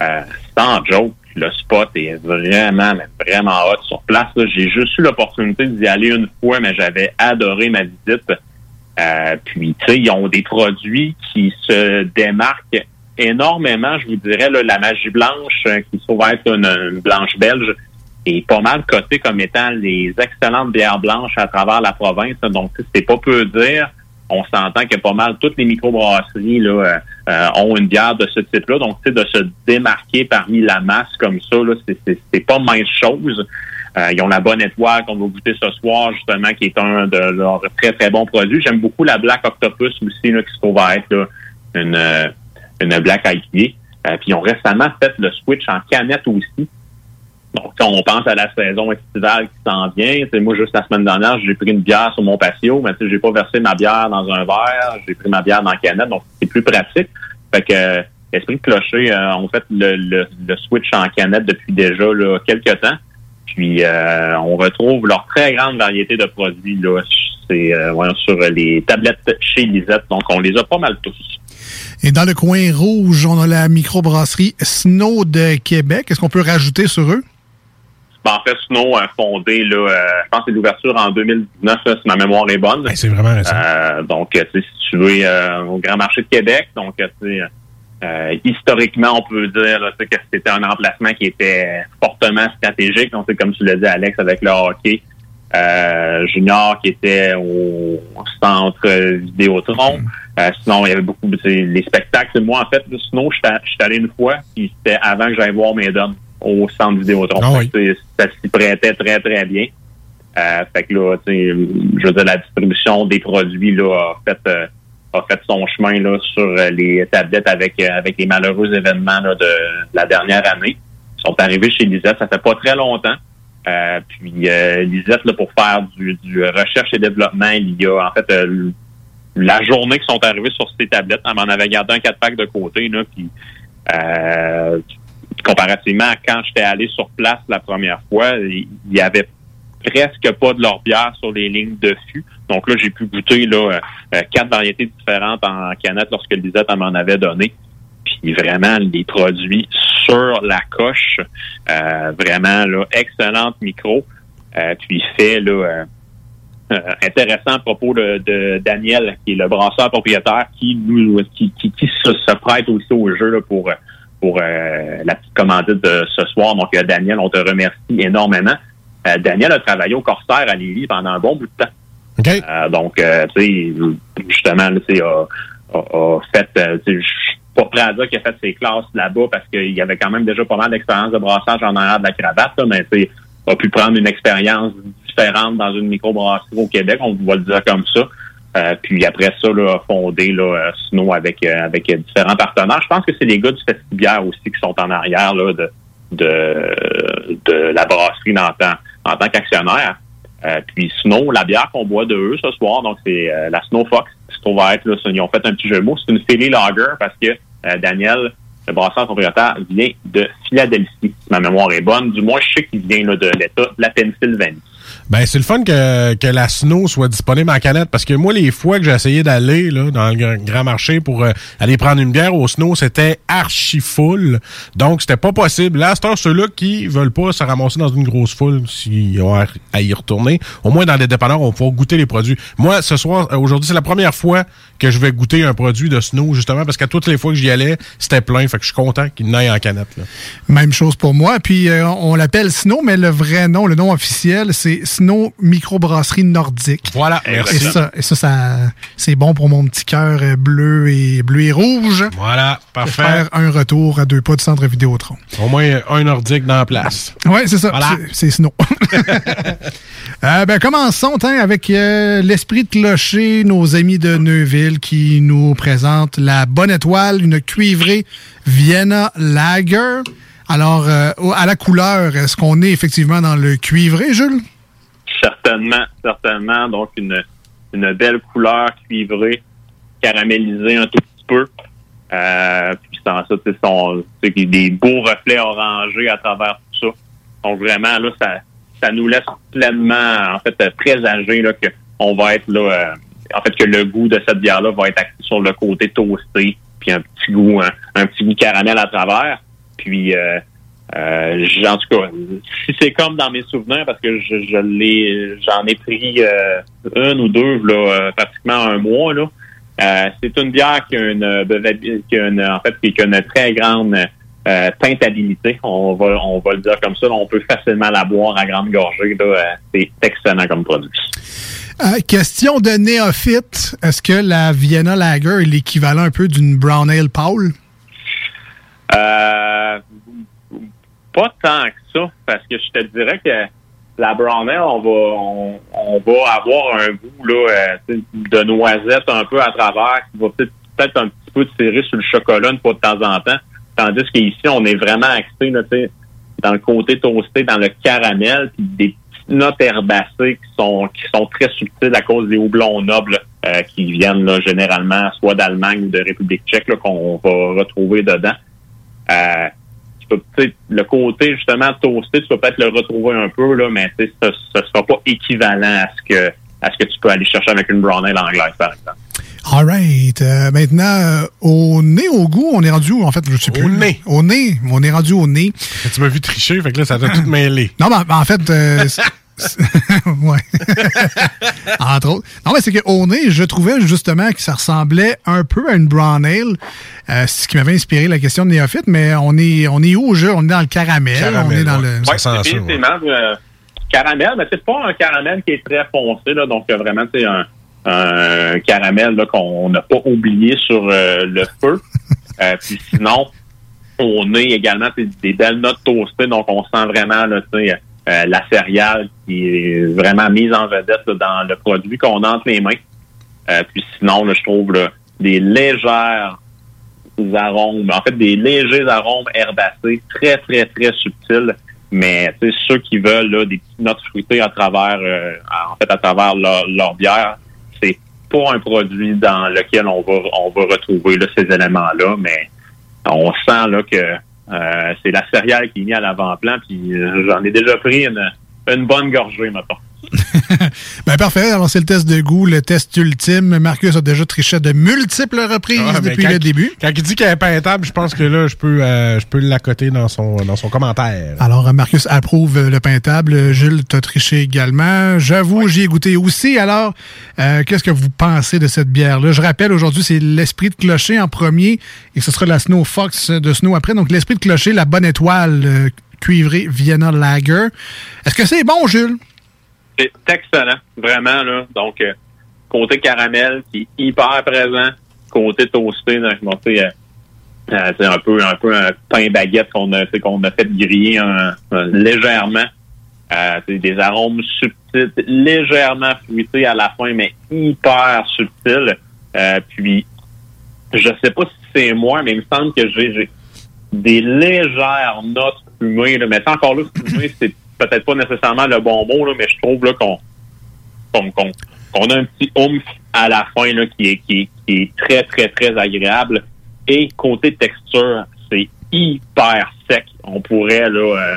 Speaker 25: Euh, sans joke, le spot est vraiment, vraiment hot sur place. J'ai juste eu l'opportunité d'y aller une fois, mais j'avais adoré ma visite. Euh, puis, tu sais, ils ont des produits qui se démarquent énormément, je vous dirais, là, la magie blanche, euh, qui se trouve être une, blanche belge, est pas mal cotée comme étant les excellentes bières blanches à travers la province. Donc, c'est pas peu dire. On s'entend que pas mal toutes les microbrasseries là, euh, euh, ont une bière de ce type-là. Donc, tu sais, de se démarquer parmi la masse comme ça, c'est pas mince chose. Euh, ils ont la bonne étoile qu'on va goûter ce soir, justement, qui est un de leurs très, très bons produits. J'aime beaucoup la Black Octopus aussi, là, qui se trouve à être là, une, euh, une Black IPA. Euh, puis ils ont récemment fait le switch en canette aussi. Donc, quand on pense à la saison estivale qui s'en vient, moi, juste la semaine dernière, j'ai pris une bière sur mon patio, mais j'ai pas versé ma bière dans un verre, j'ai pris ma bière dans la canette, donc c'est plus pratique. Fait que euh, Esprit de Clocher euh, ont fait le, le, le switch en canette depuis déjà là, quelques temps. Puis euh, on retrouve leur très grande variété de produits là, c'est euh, voyons, sur les tablettes chez Lisette. Donc on les a pas mal tous.
Speaker 1: Et dans le coin rouge, on a la microbrasserie Snow de Québec. Est-ce qu'on peut rajouter sur eux?
Speaker 25: Ben, en fait, Snow a fondé, là, euh, je pense que c'est l'ouverture en 2019, là, si ma mémoire est bonne.
Speaker 7: c'est vraiment récent.
Speaker 25: Euh, donc, euh, tu sais, si tu veux, euh, au Grand Marché de Québec, donc, euh, tu sais, euh, historiquement, on peut dire là, que c'était un emplacement qui était fortement stratégique. Donc, c'est comme tu l'as dit, Alex, avec le hockey euh, junior qui était au centre Vidéotron. Euh, sinon, il y avait beaucoup de les spectacles. Moi, en fait, sinon, je suis- je suis allé une fois, puis c'était avant que j'aille voir mes dames au centre Vidéotron.
Speaker 7: Ah
Speaker 25: que, ça s'y prêtait très, très bien. Fait que là, je veux dire, la distribution des produits là, a fait a fait son chemin là, sur euh, les tablettes avec euh, avec les malheureux événements de la dernière année. Ils sont arrivés chez Lisette, ça fait pas très longtemps. Euh, puis euh, Lisette, là, pour faire du, du recherche et développement, il y a en fait la journée qu'ils sont arrivés sur ces tablettes, on m'en avait gardé un 4 pack de côté, puis comparativement à quand j'étais allé sur place la première fois, il y avait presque pas de leur sur les lignes de fût. Donc là, j'ai pu goûter là, euh, euh, quatre variétés différentes en canette lorsque Lisette m'en avait donné. Puis vraiment, les produits sur la coche, euh, vraiment là, excellente micro. Euh, puis fait là, euh, euh, intéressant à propos de, de Daniel, qui est le brasseur propriétaire, qui nous qui, qui, qui se, prête aussi au jeu là, pour pour la petite commandite de ce soir. Donc, Daniel, on te remercie énormément. Daniel a travaillé au Corsaire à Lévis pendant un bon bout de temps. Euh, donc, euh, tu sais, justement, tu sais, a, a, a fait, euh, tu sais, je suis pas prêt à dire qu'il a fait ses classes là-bas parce qu'il avait quand même déjà pas mal d'expérience de brassage en arrière de la cravate, là, mais tu sais, a pu prendre une expérience différente dans une microbrasserie au Québec, on va le dire comme ça. Euh, puis après ça, là, a fondé là, Snow avec avec différents partenaires. Je pense que c'est les gars du Festibière aussi qui sont en arrière là, de, de, de la brasserie en tant, en tant qu'actionnaire. Euh, puis Snow, la bière qu'on boit de eux ce soir, donc c'est euh, la Snow Fox, qui se trouve à être, là, ils ont fait un petit jeu de mots. C'est une série lager parce que euh, Daniel, le brasseur propriétaire, vient de Philadelphie. Si ma mémoire est bonne. Du moins, je sais qu'il vient là, de l'État de la Pennsylvanie.
Speaker 7: Ben, c'est le fun que, que la Snow soit disponible en canette parce que moi, les fois que j'ai essayé d'aller là, dans le grand- marché pour euh, aller prendre une bière au Snow, c'était archi full. Donc, c'était pas possible. Là, c'est ceux-là qui veulent pas se ramasser dans une grosse foule s'ils ont à, y retourner. Au moins, dans les dépanneurs, on va goûter les produits. Moi, ce soir, euh, aujourd'hui, c'est la première fois que je vais goûter un produit de Snow, justement, parce qu'à toutes les fois que j'y allais, c'était plein. Fait que je suis content qu'il n'aille en canette. Là.
Speaker 1: Même chose pour moi. Puis euh, on l'appelle Snow, mais le vrai nom, le nom officiel, c'est Snow Microbrasserie Nordique.
Speaker 7: Voilà,
Speaker 1: Et
Speaker 7: merci.
Speaker 1: ça, et ça, ça c'est bon pour mon petit cœur euh, bleu et bleu et rouge.
Speaker 7: Voilà, parfait.
Speaker 1: Faire un retour à deux pas du centre Vidéotron.
Speaker 7: Au moins, un nordique dans la place.
Speaker 1: Oui, c'est ça.
Speaker 7: Voilà.
Speaker 1: C'est- Snow. Euh, ben, commençons hein, avec euh, l'esprit de clocher, nos amis de Neuville qui nous présentent la bonne étoile, une cuivrée Vienna Lager. Alors, euh, à la couleur, est-ce qu'on est effectivement dans le cuivré, Jules?
Speaker 25: Certainement, certainement. Donc, une, une belle couleur cuivrée, caramélisée un tout petit peu. Euh, puis sans ça, tu sais, des beaux reflets orangés à travers tout ça. Donc, vraiment, là, ça, ça nous laisse pleinement, en fait, présager là, que on va être là, euh, en fait, que le goût de cette bière-là va être axé sur le côté toasté, puis un petit goût, un petit goût caramel à travers. Puis, euh, euh, en tout cas, si c'est comme dans mes souvenirs, parce que je, je l'ai, j'en ai pris euh, une ou deux, là, euh, pratiquement un mois, là. Euh, c'est une bière qui a une, bevabi- qui a une en fait, qui a une très grande euh, teintabilité. On va, on va le dire comme ça. là. on peut facilement la boire à grande gorgée. Là. C'est excellent comme produit.
Speaker 1: Euh, question de néophyte. Est-ce que la Vienna Lager est l'équivalent un peu d'une Brown Ale Paul?
Speaker 25: Euh, pas tant que ça, parce que je te dirais que la brown on va, on, va avoir un goût là, euh, de noisette un peu à travers, qui va peut-être un petit peu tirer sur le chocolat une fois de temps en temps. Tandis qu'ici, on est vraiment axé là, dans le côté toasté, dans le caramel, puis des petites notes herbacées qui sont qui sont très subtiles à cause des houblons nobles euh, qui viennent là, généralement soit d'Allemagne ou de République tchèque qu'on va retrouver dedans. Euh, tu peux, le côté justement toasté, tu peux peut-être le retrouver un peu, là, mais tu sais, ce ne sera pas équivalent à ce que à ce que tu peux aller chercher avec une brown ale anglaise, par exemple.
Speaker 1: All right. Euh, maintenant, euh, au nez, au goût, on est rendu où, en fait? Je sais plus. Au nez. Au nez. On est rendu au nez.
Speaker 7: Tu m'as vu tricher, fait que là, ça t'a tout mêlé.
Speaker 1: Non, mais en fait, euh, ouais. Entre autres. Non, mais c'est qu'au nez, je trouvais justement que ça ressemblait un peu à une brown ale, euh, ce qui m'avait inspiré la question de néophyte, mais on est, on est où au jeu? On est dans le caramel, on est dans le...
Speaker 25: Ouais, définitivement, euh, caramel, mais c'est pas un caramel qui est très foncé, là, donc euh, vraiment, c'est un, un caramel là, qu'on n'a pas oublié sur euh, le feu. Euh, puis sinon, on a également des belles notes toastées, donc on sent vraiment là, tu sais, euh, la céréale qui est vraiment mise en vedette là, dans le produit qu'on a entre les mains. Euh, puis sinon, là, je trouve là, des légères arômes, en fait des légers arômes herbacés, très, très, très subtils. Mais ceux qui veulent là, des petites notes fruitées à travers euh, en fait à travers leur, leur bière, c'est pas un produit dans lequel on va on va retrouver là, ces éléments-là, mais on sent là que c'est la céréale qui est mise à l'avant-plan, puis euh, j'en ai déjà pris une, une bonne gorgée, maintenant.
Speaker 1: Ben parfait. Alors, c'est le test de goût, le test ultime. Marcus a déjà triché de multiples reprises
Speaker 7: Ah, mais
Speaker 1: depuis le début.
Speaker 7: Quand il dit qu'elle est peintable, je pense que là, je peux, euh, je peux l'accoter dans son, dans son commentaire.
Speaker 1: Alors, Marcus approuve le peintable. Jules, t'as triché également. J'avoue, j'y ai goûté aussi. Alors, euh, qu'est-ce que vous pensez de cette bière-là? Je rappelle, aujourd'hui, c'est l'Esprit de Clocher en premier et ce sera la Snow Fox de Snow après. Donc, l'Esprit de Clocher, la bonne étoile euh, cuivrée Vienna Lager. Est-ce que c'est bon, Jules?
Speaker 25: C'est excellent, vraiment. là. Donc, euh, côté caramel qui est hyper présent, côté toasté, euh, euh, c'est un peu un peu un pain baguette qu'on a qu'on a fait griller légèrement. Euh, c'est des arômes subtils, légèrement fruités à la fin, mais hyper subtils. Puis, je sais pas si c'est moi, mais il me semble que j'ai des légères notes fumées. Là, mais encore là, fumé, c'est peut-être pas nécessairement le bon mot, là, mais je trouve qu'on a un petit oomph à la fin là, qui, est, qui, est, très, très, très agréable. Et côté texture, c'est hyper sec. On pourrait, là, euh,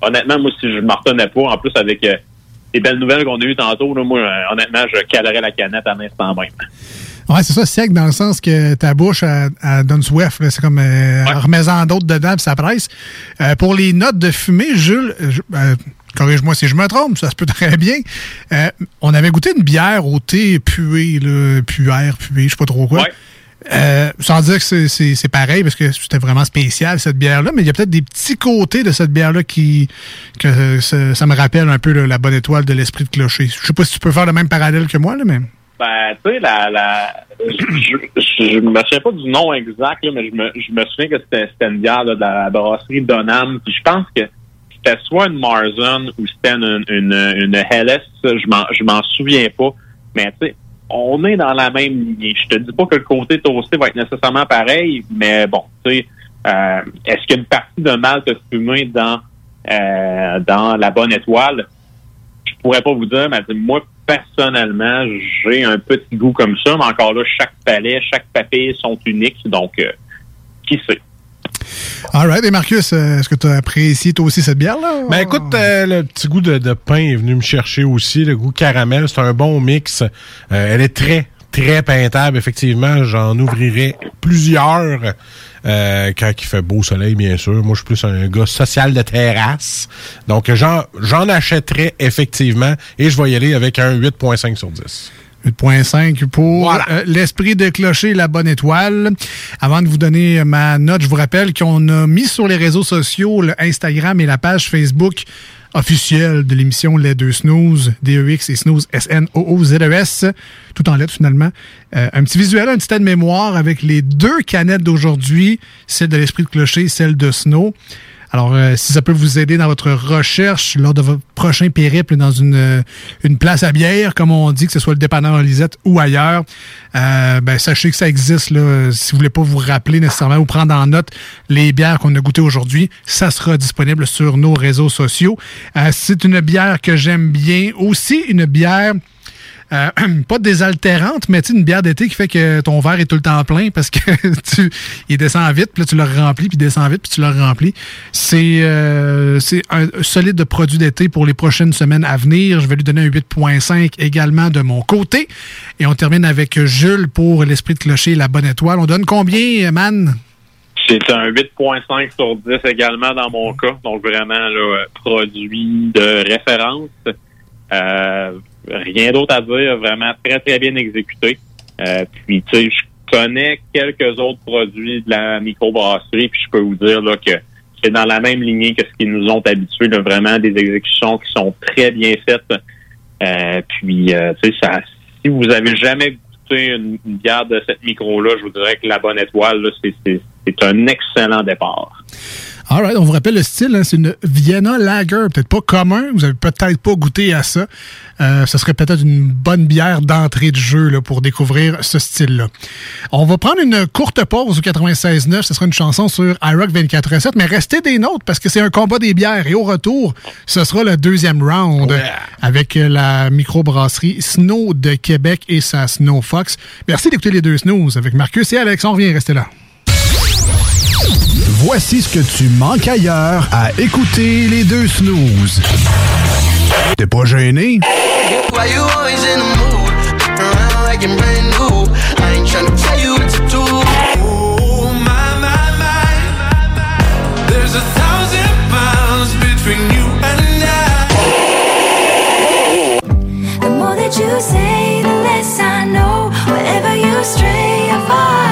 Speaker 25: honnêtement, moi, si je m'en retenais pas, en plus avec euh, les belles nouvelles qu'on a eues tantôt, là, moi, euh, honnêtement, je calerais la canette à l'instant même.
Speaker 1: Ouais, c'est ça, sec dans le sens que ta bouche, elle, elle donne soif. C'est comme euh, remets-en d'autres dedans puis ça presse. Euh, pour les notes de fumée, Jules, euh, euh, corrige-moi si je me trompe, ça se peut très bien. On avait goûté une bière au thé pué, là, puère, pué, je sais pas trop quoi. Euh, sans dire que c'est- pareil, parce que c'était vraiment spécial, cette bière-là, mais il y a peut-être des petits côtés de cette bière-là qui que ça, ça me rappelle un peu là, la bonne étoile de l'esprit de clocher. Je sais pas si tu peux faire le même parallèle que moi, là, mais...
Speaker 25: Ben, tu sais, la, la, je, je, je me souviens pas du nom exact, là, mais je me, je me souviens que c'était c'était une bière là, de la brasserie Donham. Puis je pense que c'était soit une Marzen ou c'était une, une, une Helles. Je m'en, je m'en souviens pas. Mais tu sais, on est dans la même lignée. Je te dis pas que le côté toasté va être nécessairement pareil, mais bon, tu sais, euh, est-ce qu'il y a une partie de malt fumé dans, euh, dans la bonne étoile? je pourrais pas vous dire, mais moi, personnellement, j'ai un petit goût comme ça, mais encore là, chaque palais, chaque papier sont uniques, donc euh, qui sait?
Speaker 1: All right. Et Marcus, euh, est-ce que tu as apprécié toi aussi cette bière-là?
Speaker 7: Ben écoute, euh, le petit goût de, de pain est venu me chercher aussi, le goût caramel, c'est un bon mix. Euh, elle est très, très peintable, effectivement. J'en ouvrirai plusieurs euh, quand il fait beau soleil, bien sûr. Moi, je suis plus un gars social de terrasse. Donc, j'en, j'en achèterai effectivement et je vais y aller avec un 8.5 sur 10.
Speaker 1: 8.5 pour euh, l'esprit de clocher la bonne étoile. Avant de vous donner ma note, je vous rappelle qu'on a mis sur les réseaux sociaux le Instagram et la page Facebook officielle de l'émission Les Deux Snooze, D-E-X et Snooze, S-N-O-O-Z-E-S, E tout en lettres finalement. Euh, un petit visuel, un petit aide-mémoire avec les deux canettes d'aujourd'hui, celle de l'esprit de clocher, celle de Snow. Alors, euh, si ça peut vous aider dans votre recherche lors de votre prochain périple dans une, euh, une place à bière, comme on dit, que ce soit le dépanneur Lisette ou ailleurs, euh, ben, sachez que ça existe. Si vous voulez pas vous rappeler nécessairement ou prendre en note les bières qu'on a goûtées aujourd'hui, ça sera disponible sur nos réseaux sociaux. Euh, C'est une bière que j'aime bien. Aussi, une bière... Euh, pas désaltérante, mais une bière d'été qui fait que ton verre est tout le temps plein parce que tu, il descend vite, puis tu le remplis, puis il descend vite, puis tu le remplis. C'est euh, un solide produit d'été pour les prochaines semaines à venir. Je vais lui donner un 8.5 également de mon côté. Et on termine avec Jules pour l'esprit de clocher, la bonne étoile. On donne combien, man?
Speaker 25: C'est un 8.5 sur 10 également dans mon cas. Donc vraiment, là, produit de référence. Euh, rien d'autre à dire. Vraiment très, très bien exécuté. Euh, puis, tu sais, je connais quelques autres produits de la microbrasserie, puis je peux vous dire là, que c'est dans la même lignée que ce qu'ils nous ont habitués. là, vraiment des exécutions qui sont très bien faites. Euh, puis, euh, tu sais, ça, si vous avez jamais goûté une, une bière de cette micro-là, je vous dirais que la bonne étoile, c'est un excellent départ.
Speaker 1: All right, on vous rappelle le style, hein, c'est une Vienna Lager, peut-être pas commun, vous avez peut-être pas goûté à ça. Euh, ce serait peut-être une bonne bière d'entrée de jeu là, pour découvrir ce style-là. On va prendre une courte pause au 96.9, ce sera une chanson sur iRock 24.7, mais restez des nôtres parce que c'est un combat des bières et au retour, ce sera le deuxième round avec la microbrasserie Snow de Québec et sa Snow Fox. Merci d'écouter les deux snooze avec Marcus et Alex, on revient, restez là.
Speaker 9: Voici ce que tu manques ailleurs à écouter les deux snooze. T'es pas gêné?
Speaker 4: The
Speaker 5: more that you say, the less I know. Wherever you stray, I follow.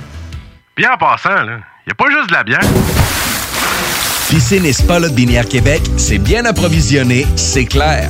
Speaker 7: Bien en passant, là, y a pas juste de la bière.
Speaker 6: Piscine et Spa Lot Binière Québec, c'est bien approvisionné, c'est clair.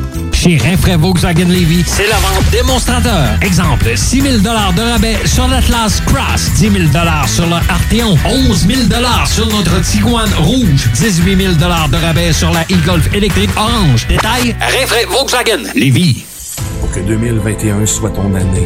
Speaker 11: Chez Rinfraie Volkswagen Levy, c'est la vente démonstrateur. Exemple, 6 000 de rabais sur l'Atlas Cross, 10 000 sur le Arteon, 11 000 sur notre Tiguan Rouge, 18 000 de rabais sur la e-Golf électrique orange. Détail, Rinfraie Volkswagen Levy.
Speaker 15: Pour que 2021 soit ton année.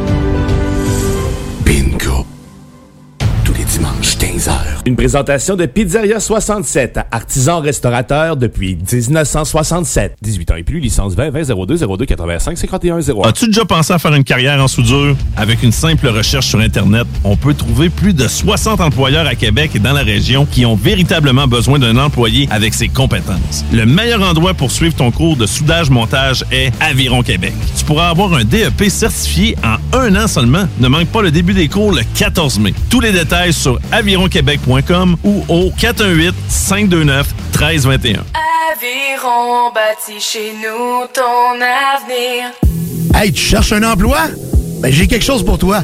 Speaker 15: Dimanches, 15h. Une présentation de Pizzeria 67, artisan restaurateur depuis 1967. 18 ans et plus, licence 20 20 02 02 85 51 01.
Speaker 17: As-tu déjà pensé à faire une carrière en soudure? Avec une simple recherche sur Internet, on peut trouver plus de 60 employeurs à Québec et dans la région qui ont véritablement besoin d'un employé avec ses compétences. Le meilleur endroit pour suivre ton cours de soudage-montage est Aviron Québec. Tu pourras avoir un DEP certifié en un an seulement. Ne manque pas le début des cours le 14 mai. Tous les détails sur avironquebec.com ou au 418-529-1321.
Speaker 5: Aviron bâti chez nous ton avenir.
Speaker 26: Hey, tu cherches un emploi? Ben, j'ai quelque chose pour toi.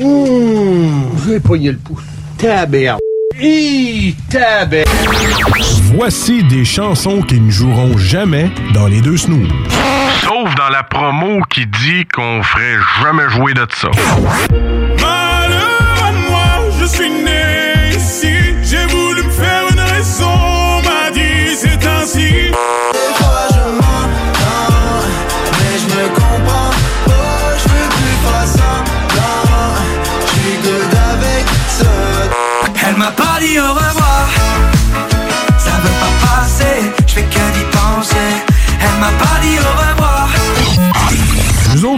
Speaker 27: Mmh, j'ai pogné le pouce. Tabère. Hi, tabère.
Speaker 7: Voici des chansons qui ne joueront jamais dans les deux snooze.
Speaker 28: Sauf dans la promo qui dit qu'on ferait jamais jouer de ça.
Speaker 29: Malheur à moi, je suis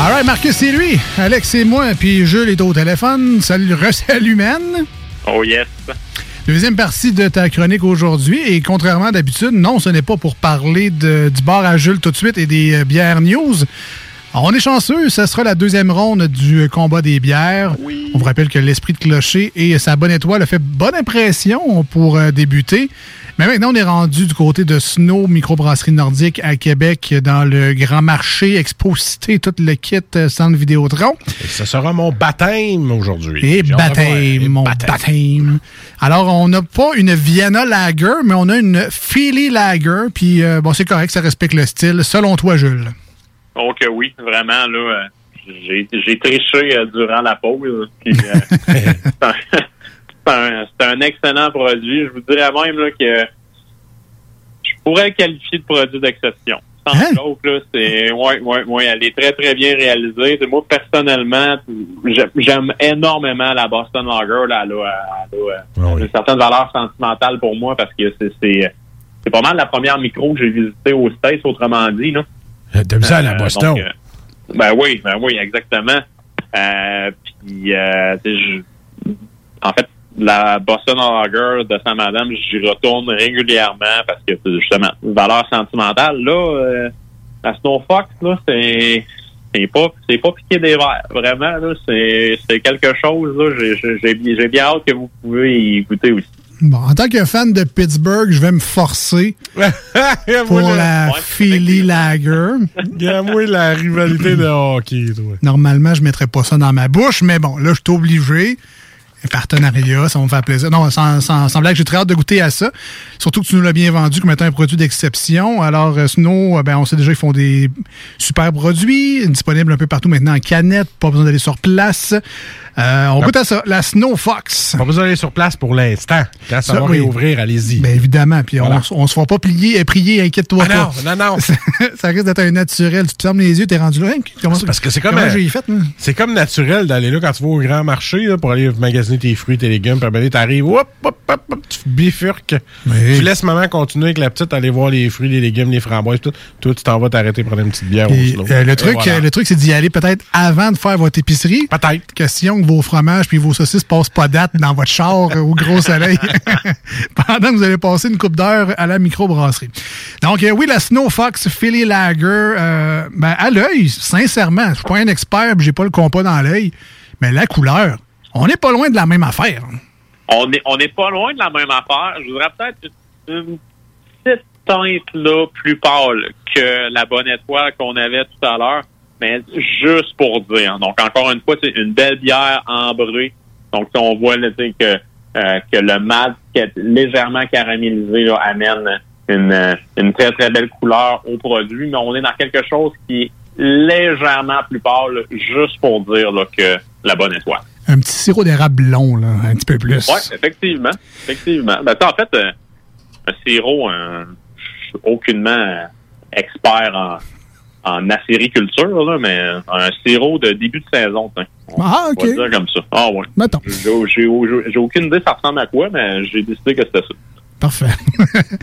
Speaker 1: All right, Marcus, c'est lui. Alex, c'est moi. Puis Jules est au téléphone. Salut, salut, man.
Speaker 25: Oh yes.
Speaker 1: Deuxième partie de ta chronique aujourd'hui. Et contrairement à d'habitude, non, ce n'est pas pour parler de- du bar à Jules tout de suite et des euh, bières news. On est chanceux, ce sera la deuxième ronde du euh, combat des bières. On vous rappelle que l'esprit de clocher et sa bonne étoile a fait bonne impression pour euh, débuter. Mais maintenant, on est rendu du côté de Snow, microbrasserie nordique à Québec, dans le grand marché, exposité, tout le kit euh, centre Vidéotron.
Speaker 7: Ce sera mon baptême aujourd'hui.
Speaker 1: Et baptême, mon baptême. Alors, on n'a pas une Vienna Lager, mais on a une Philly Lager. Puis, euh, bon, c'est correct, ça respecte le style. Selon toi, Jules.
Speaker 25: Donc euh, oui, vraiment, là, euh, j'ai j'ai triché euh, durant la pause. puis, euh, un- c'est un, excellent produit. Je vous dirais même là, que je pourrais le qualifier de produit d'exception. Sans joke, là, c'est ouais, ouais, ouais, elle est très, très bien réalisée. Moi, personnellement, j'aime- énormément la Boston Lager. Là, elle a, elle a, euh, une certaine valeur sentimentale pour moi parce que c'est- c'est pas mal la première micro que j'ai visité aux States, autrement dit. Là.
Speaker 7: T'aimes ça à la
Speaker 25: Euh,
Speaker 7: Boston?
Speaker 25: donc, euh, ben oui, ben oui, exactement. Euh, puis, euh, en fait, la Boston Lager de Saint-Madame, j'y retourne régulièrement parce que c'est justement valeur sentimentale. Là, euh, la Snow Fox, là, c'est c'est pas c'est pas piqué des verres. Vraiment, là, c'est c'est quelque chose. Là, j'ai j'ai- j'ai bien hâte que vous pouvez y goûter aussi.
Speaker 1: Bon, en tant que fan de Pittsburgh, je vais me forcer pour la Philly Lager.
Speaker 7: Regarde-moi la rivalité de hockey, toi.
Speaker 1: Normalement, je ne mettrais pas ça dans ma bouche, mais bon, là, je suis obligé. Un partenariat, ça va me faire plaisir. Non, sans, sans, sans blague, j'ai très hâte de goûter à ça. Surtout que tu nous l'as bien vendu comme étant un produit d'exception. Alors, euh, Snow, euh, ben, on sait déjà qu'ils font des super produits, disponibles un peu partout maintenant en canette, pas besoin d'aller sur place. Euh, on goûte à ça, la Snow Fox.
Speaker 7: Pas besoin d'aller sur place pour l'instant. Quand ça,
Speaker 1: Ça,
Speaker 7: va
Speaker 1: oui.
Speaker 7: réouvrir, allez-y.
Speaker 1: Bien évidemment, puis
Speaker 7: Voilà.
Speaker 1: on, on se fera pas plier, prier, inquiète-toi
Speaker 7: Ah
Speaker 1: pas.
Speaker 7: non, non, non.
Speaker 1: ça risque d'être un naturel. Tu te fermes les yeux, t'es rendu là. Hein, comment-
Speaker 7: Parce que c'est comme,
Speaker 1: moi?
Speaker 7: c'est comme naturel d'aller là quand tu vas au grand marché là, pour aller magasiner magasiner tes fruits, tes légumes, puis t'arrives, hop, hop, hop, hop, tu bifurques. Tu laisses maman continuer avec la petite, aller voir les fruits, les légumes, les framboises, tout. Toi, tu t'en vas t'arrêter prendre une petite bière au
Speaker 1: Et,
Speaker 7: slow.
Speaker 1: euh, le truc,
Speaker 7: voilà.
Speaker 1: euh, le truc, c'est d'y aller peut-être avant de faire votre épicerie.
Speaker 7: Peut-être.
Speaker 1: Question que vos fromages puis vos saucisses passent pas date dans votre char au gros soleil pendant que vous allez passer une coupe d'heure à la microbrasserie. Donc euh, oui, la Snow Fox Philly Lager, ben, à l'œil, sincèrement, je suis pas un expert, j'ai pas le compas dans l'œil, mais la couleur, on n'est pas loin de la même affaire.
Speaker 25: On est, on n'est pas loin de la même affaire. Je voudrais peut-être une petite teinte là, plus pâle que la bonne étoile qu'on avait tout à l'heure, mais juste pour dire. Donc, encore une fois, c'est une belle bière ambrée. Donc, on voit là, que, euh, que le malt qui est légèrement caramélisé amène une, une très, très belle couleur au produit, mais on est dans quelque chose qui est légèrement plus pâle, juste pour dire que la bonne étoile.
Speaker 1: Un petit sirop d'érable blond, là, un petit peu plus.
Speaker 25: Oui, effectivement. Effectivement. Ben, en fait, euh, un sirop, euh, je suis aucunement expert en, en acériculture, là, mais un sirop de début de saison. On
Speaker 1: Ah, OK.
Speaker 25: va dire comme ça. Ah, ouais.
Speaker 1: Mettons.
Speaker 25: J'ai aucune idée ça ressemble à quoi, mais j'ai décidé que c'était ça.
Speaker 1: Parfait.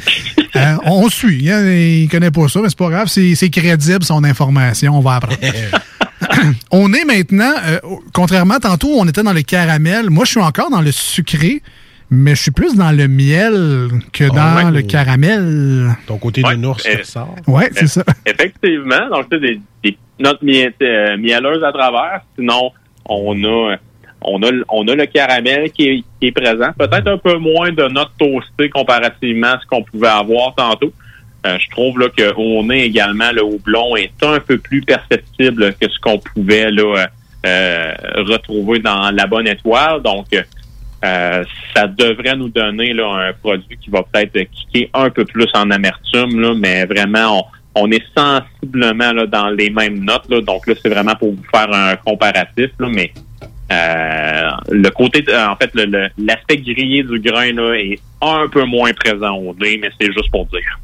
Speaker 1: Euh, on suit. Hein, il connaît pas ça, mais c'est pas grave. C'est c'est crédible, son information. On va apprendre. on est maintenant, euh, contrairement à tantôt, on était dans le caramel. Moi, je suis encore dans le sucré, mais je suis plus dans le miel que
Speaker 7: Ah
Speaker 1: dans
Speaker 7: ouais.
Speaker 1: le caramel.
Speaker 7: Ton côté
Speaker 25: Ouais,
Speaker 7: de ours qui
Speaker 25: euh,
Speaker 7: ressort.
Speaker 1: Ouais, c'est ça.
Speaker 25: Effectivement. Donc, tu sais, des, des notes miel- euh, mielleuses à travers. Sinon, on a, on a, le- on a le caramel qui est, qui est présent. Peut-être un peu moins de notes toastées comparativement à ce qu'on pouvait avoir tantôt. Euh, je trouve là qu'au nez également, le houblon est un peu plus perceptible que ce qu'on pouvait là euh, retrouver dans la bonne étoile. Donc, euh, ça devrait nous donner là, un produit qui va peut-être kicker un peu plus en amertume, là, mais vraiment, on, est sensiblement là, dans les mêmes notes. Là, donc là, c'est vraiment pour vous faire un comparatif, là, mais euh, le côté, en fait, l'aspect grillé du grain là, est un peu moins présent au nez, mais c'est juste pour dire.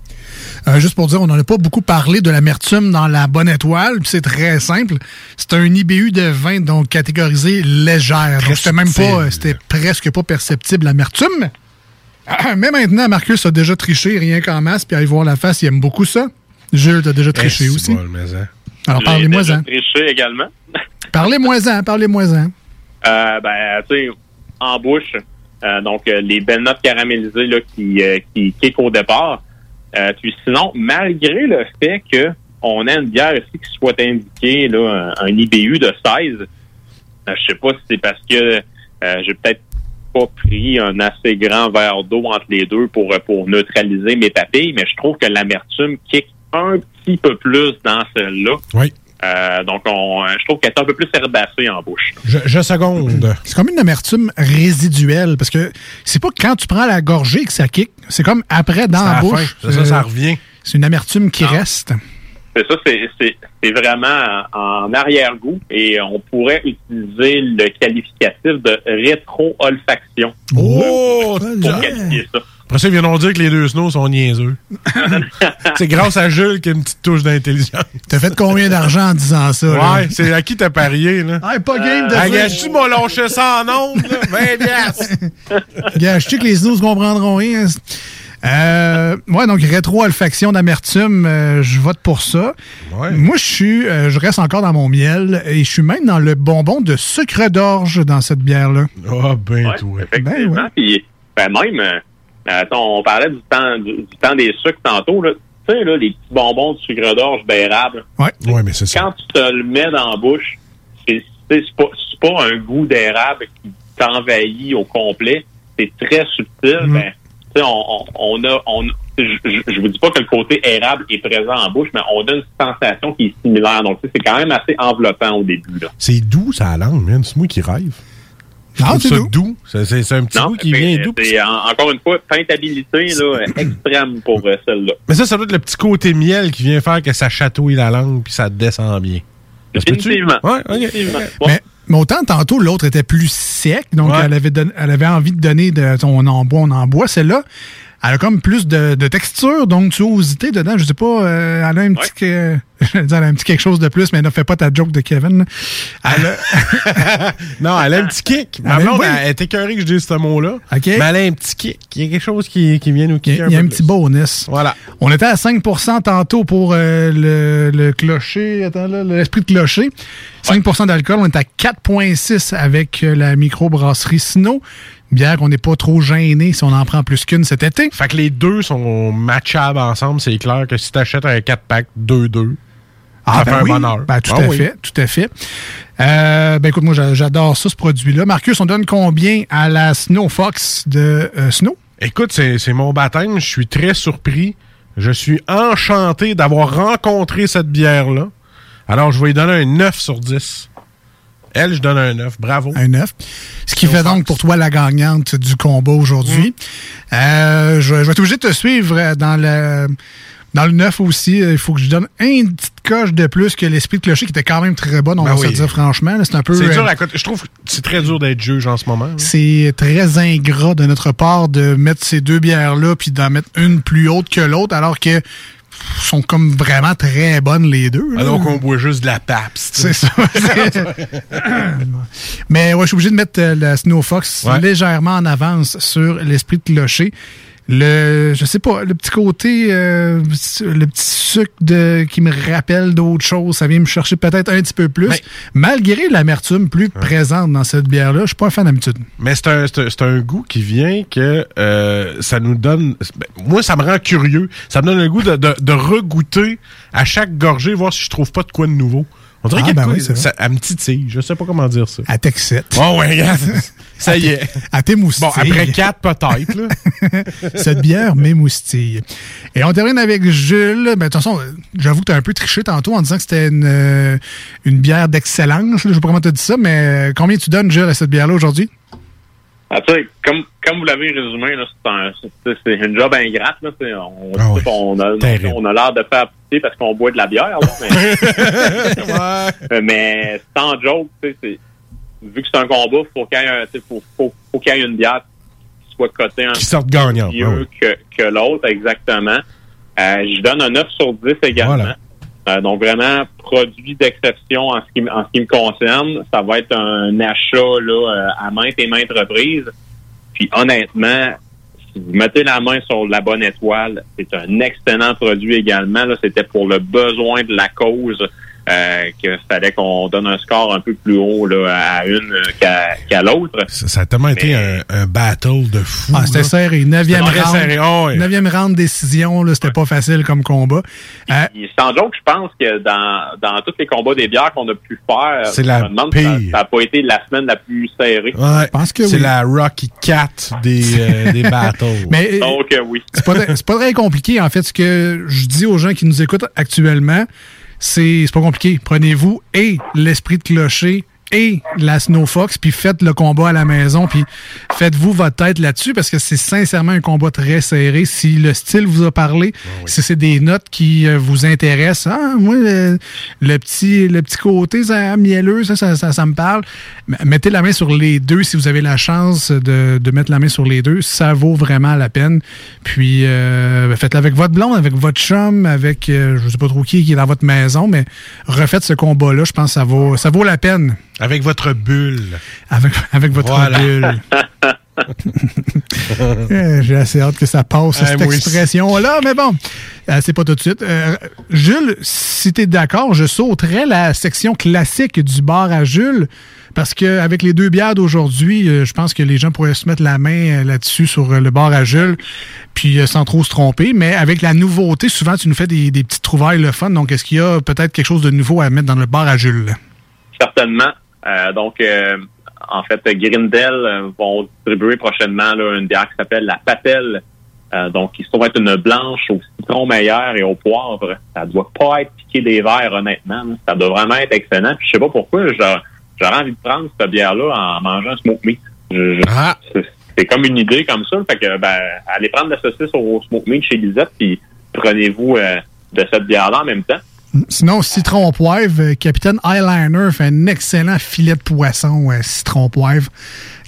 Speaker 1: Euh, juste pour dire, on n'en a pas beaucoup parlé de l'amertume dans la bonne étoile. puis C'est très simple. C'est un IBU de vin donc catégorisé légère. Donc c'était même pas, c'était presque pas perceptible l'amertume. Ah, Mais maintenant, Marcus a déjà triché rien qu'en masse, puis allez voir la face, il aime beaucoup ça. Jules, t'as déjà triché
Speaker 7: Eh,
Speaker 1: aussi.
Speaker 7: mais, hein.
Speaker 1: Alors parlez-moi-en.
Speaker 25: triché également.
Speaker 1: Parlez-moi-en, parlez-moi-en.
Speaker 25: Euh, ben, tu sais, en bouche, euh, donc euh, les belles notes caramélisées là, qui, euh, qui kick au départ. Euh, puis sinon, malgré le fait que on a une bière ici qui soit indiquée là, un, IBU de 16, euh, je sais pas si c'est parce que euh, j'ai peut-être pas pris un assez grand verre d'eau entre les deux pour, pour neutraliser mes papilles, mais je trouve que l'amertume kick un petit peu plus dans celle-là.
Speaker 7: Oui.
Speaker 25: Euh, donc, on, je trouve qu'elle est un peu plus herbacée en bouche.
Speaker 7: Je, je seconde.
Speaker 1: C'est comme une amertume résiduelle, parce que c'est pas quand tu prends la gorgée que ça kick, c'est comme après dans la
Speaker 7: la
Speaker 1: bouche.
Speaker 7: fin. C'est ça, ça revient.
Speaker 1: C'est une amertume qui reste.
Speaker 25: C'est ça, c'est- c'est c'est vraiment en arrière-goût et on pourrait utiliser le qualificatif de rétro-olfaction
Speaker 7: Oh!
Speaker 25: pour qualifier ça.
Speaker 7: Après ça, ils viendront dire que les deux snows sont niaiseux. c'est grâce à Jules qu'il y a une petite touche d'intelligence.
Speaker 1: T'as fait combien d'argent en disant ça?
Speaker 7: Ouais, c'est à qui t'as parié, là?
Speaker 1: Ah, pas game de
Speaker 7: Ah,
Speaker 1: dire.
Speaker 7: gage, tu m'as lâché ça en ondes, là? 20 piastres.
Speaker 1: Gars, je sais que les snooze comprendront rien. Euh, ouais, donc rétro-olfaction d'amertume, euh, je vote pour ça. Moi, je suis, euh, je reste encore dans mon miel et je suis même dans le bonbon de sucre d'orge dans cette bière-là.
Speaker 7: Ah, ben,
Speaker 25: Ouais,
Speaker 7: toi.
Speaker 25: Effectivement. Puis, ben, même, euh, attends, on parlait du temps, du, du temps des sucres tantôt. Là. Tu sais, là, les petits bonbons de sucre d'orge d'érable.
Speaker 1: Ouais.
Speaker 7: Ouais, mais c'est ça.
Speaker 25: Quand tu te le mets dans la bouche, c'est c'est pas, c'est pas un goût d'érable qui t'envahit au complet. C'est très subtil.
Speaker 7: Mm.
Speaker 25: Ben, tu sais, on, on, on a, on, je, vous dis pas que le côté érable est présent en bouche, mais on a une sensation qui est similaire. Donc, tu sais, c'est quand même assez enveloppant au début. Là.
Speaker 7: C'est doux, ça, la langue, man. C'est moi qui rêve.
Speaker 1: Non,
Speaker 7: trouve
Speaker 1: c'est doux.
Speaker 7: doux. C'est- un petit
Speaker 25: Non,
Speaker 7: goût qui
Speaker 25: mais
Speaker 7: vient doux.
Speaker 25: En- encore une fois peintabilité là, extrême pour euh, celle-là.
Speaker 7: Mais ça, ça doit être le petit côté miel qui vient faire que ça chatouille la langue puis ça descend bien.
Speaker 25: Définitivement.
Speaker 7: Ouais, ok.
Speaker 25: Définitivement.
Speaker 1: Mais, mais autant tantôt, l'autre était plus sec, donc
Speaker 7: Ouais.
Speaker 1: elle, avait don- elle avait envie de donner de on en boit, on en boit. Celle-là, Elle a comme plus de, de texture, d'onctuosité dedans. Je sais pas, euh, elle a un petit... que- je vais dire, elle a un petit quelque chose de plus, mais ne fais pas ta joke de Kevin. là. Elle a-
Speaker 7: non, elle a un petit kick. Ma
Speaker 1: Elle
Speaker 7: blonde,
Speaker 1: oui.
Speaker 7: elle est écœurée que je dise ce mot-là.
Speaker 1: OK.
Speaker 7: Mais elle a un petit kick. Il y a quelque chose qui, qui vient nous kicker
Speaker 1: il y a un petit
Speaker 7: plus.
Speaker 1: bonus.
Speaker 7: Voilà.
Speaker 1: On était à 5% tantôt pour euh, le, le clocher. Attends là, l'esprit de clocher. 5% d'alcool. On est à 4,6 avec euh, la microbrasserie Sino. Bière qu'on n'est pas trop gêné si on en prend plus qu'une cet été.
Speaker 7: Fait que les deux sont matchables ensemble. C'est clair que si t'achètes un 4-pack 2-2,
Speaker 1: Ah,
Speaker 7: ça
Speaker 1: ben
Speaker 7: fait un
Speaker 1: oui.
Speaker 7: bonheur.
Speaker 1: Ben, tout
Speaker 7: Ah
Speaker 1: à
Speaker 7: oui.
Speaker 1: fait, tout à fait. Euh, ben écoute, moi j'a- j'adore ça, ce produit-là. Marcus, on donne combien à la Snow Fox de euh, Snow?
Speaker 7: Écoute, c'est c'est mon baptême. Je suis très surpris. Je suis enchanté d'avoir rencontré cette bière-là. Alors, je vais lui donner un 9 sur 10. Elle, je donne un 9. Bravo.
Speaker 1: Un 9. Ce qui fait donc pour toi la gagnante du combat aujourd'hui.
Speaker 7: Mm.
Speaker 1: Euh, je, je vais être obligé de te suivre euh, dans le, dans le 9 aussi. Il faut que je donne une petite coche de plus que l'esprit de clocher qui était quand même très bonne, on
Speaker 7: Ben
Speaker 1: va se
Speaker 7: oui.
Speaker 1: dire franchement. C'est un peu.
Speaker 7: C'est
Speaker 1: euh,
Speaker 7: dur à côté. Je trouve que c'est très dur d'être juge en ce moment.
Speaker 1: c'est très ingrat de notre part de mettre ces deux bières-là puis d'en mettre une plus haute que l'autre, alors que sont comme vraiment très bonnes les deux. là.
Speaker 7: Alors qu'on boit juste de la Pabst.
Speaker 1: C'est ça. Mais ouais, je suis obligé de mettre euh, la Snow Fox
Speaker 7: Ouais.
Speaker 1: légèrement en avance sur l'esprit de clocher. Le, je sais pas, le petit côté, euh, le petit sucre de, qui me rappelle d'autres choses, ça vient me chercher peut-être un petit peu plus. Malgré l'amertume plus présente dans cette bière-là, je suis pas un fan d'habitude.
Speaker 7: Mais c'est un, c'est un- un goût qui vient que euh, ça nous donne. ben, moi, ça me rend curieux. Ça me donne le goût de, de, de regoûter à chaque gorgée, voir si je trouve pas de quoi de nouveau. On dirait
Speaker 1: Ah,
Speaker 7: qu'il y a de
Speaker 1: ben
Speaker 7: quoi-
Speaker 1: oui,
Speaker 7: me titille. Je sais pas comment dire ça.
Speaker 1: À t'excite.
Speaker 7: Oh, ouais, regarde. ça y est.
Speaker 1: À tes moustilles.
Speaker 7: Bon, après quatre, peut-être. là.
Speaker 1: Cette bière m'émoustille. Et on termine avec Jules. Ben, de toute façon, j'avoue que tu as un peu triché tantôt en disant que c'était une, euh, une bière d'excellence. Je sais pas comment tu as dit ça, mais euh, combien tu donnes, Jules, à cette bière-là aujourd'hui?
Speaker 25: Ah, comme, comme vous l'avez résumé, c'est, un, une job ingrate. Là, on,
Speaker 7: Ah oui.
Speaker 25: on a, on a l'air de faire pitié parce qu'on boit de la bière. Là, mais, Euh, mais sans joke, vu que c'est un combat, faut qu'il y ait, faut, faut, faut qu'il y ait une bière qui soit cotée un
Speaker 7: Qui sorte gagnant.
Speaker 25: mieux que, que l'autre, exactement. Euh, je donne un 9 sur 10 également.
Speaker 7: Voilà.
Speaker 25: Euh, donc vraiment produit d'exception en ce qui m- en ce qui me concerne, ça va être un achat là à maintes et maintes reprises. Puis honnêtement, si vous mettez la main sur la bonne étoile, c'est un excellent produit également. Là, c'était pour le besoin de la cause euh, qu'il fallait qu'on donne un score un peu plus haut là, à une qu'à l'autre.
Speaker 7: Ça, ça a tellement été un, un battle de fou.
Speaker 1: Ah, c'était serré. Neuvième
Speaker 7: C'était très
Speaker 1: round.
Speaker 7: serré. Ah
Speaker 1: round décision, là, c'était pas facile comme combat. Euh,
Speaker 25: sans joke, je pense que dans, dans tous les combats des bières qu'on a pu faire,
Speaker 7: C'est la
Speaker 25: demande
Speaker 7: pire.
Speaker 25: ça n'a pas été la semaine la plus serrée.
Speaker 7: Ouais,
Speaker 1: que
Speaker 7: c'est
Speaker 1: oui.
Speaker 7: la Rocky Cat des, euh, des battles.
Speaker 1: Mais, euh,
Speaker 25: Donc, euh, oui.
Speaker 1: c'est pas, c'est pas très compliqué, en fait. Ce que je dis aux gens qui nous écoutent actuellement, c'est pas compliqué. Prenez-vous et l'esprit de clocher et la Snow Fox, puis faites le combat à la maison, puis faites-vous votre tête là-dessus, parce que c'est sincèrement un combat très serré. Si le style vous a parlé, si c'est des notes qui euh, vous intéressent, ah, moi, le, le petit, le petit côté ça, mielleux, ça, ça, ça, ça me parle. Mettez la main sur les deux si vous avez la chance de, de mettre la main sur les deux. Ça vaut vraiment la peine. Puis, euh, faites-le avec votre blonde, avec votre chum, avec, euh, je sais pas trop qui qui est dans votre maison, mais refaites ce combat-là. Je pense que ça vaut, ça vaut la peine.
Speaker 7: Avec votre bulle.
Speaker 1: Avec, avec votre
Speaker 7: Voilà.
Speaker 1: bulle. Euh, J'ai assez hâte que ça passe,
Speaker 7: Ah,
Speaker 1: cette
Speaker 7: moi aussi.
Speaker 1: expression-là, mais bon, euh, c'est pas tout de suite. Euh, Jules, si t'es d'accord, je sauterais la section classique du bar à Jules, parce que avec les deux bières d'aujourd'hui, euh, je pense que les gens pourraient se mettre la main euh, là-dessus sur le bar à Jules, puis sans trop se tromper. Mais avec la nouveauté, souvent tu nous fais des, des petites trouvailles le fun, donc est-ce qu'il y a peut-être quelque chose de nouveau à mettre dans le bar à Jules?
Speaker 25: Certainement. Euh, donc, euh, en fait, Grindel euh, vont distribuer prochainement là, une bière qui s'appelle la Patelle. Euh, donc, qui se trouve être une blanche au citron meilleur et au poivre. Ça doit pas être piqué des verres, honnêtement. Ça doit vraiment être excellent. Puis, je sais pas pourquoi, j'a- j'aurais envie de prendre cette bière-là en mangeant un smoke meat. Je- je-
Speaker 7: Ah.
Speaker 25: c'est- C'est comme une idée comme ça. Fait que, ben, allez prendre la saucisse au smoke meat chez Lisette, puis prenez-vous euh, de cette bière-là en même temps.
Speaker 1: Sinon, citron poivre, euh, Capitaine Eyeliner fait un excellent filet de poisson euh, citron poivre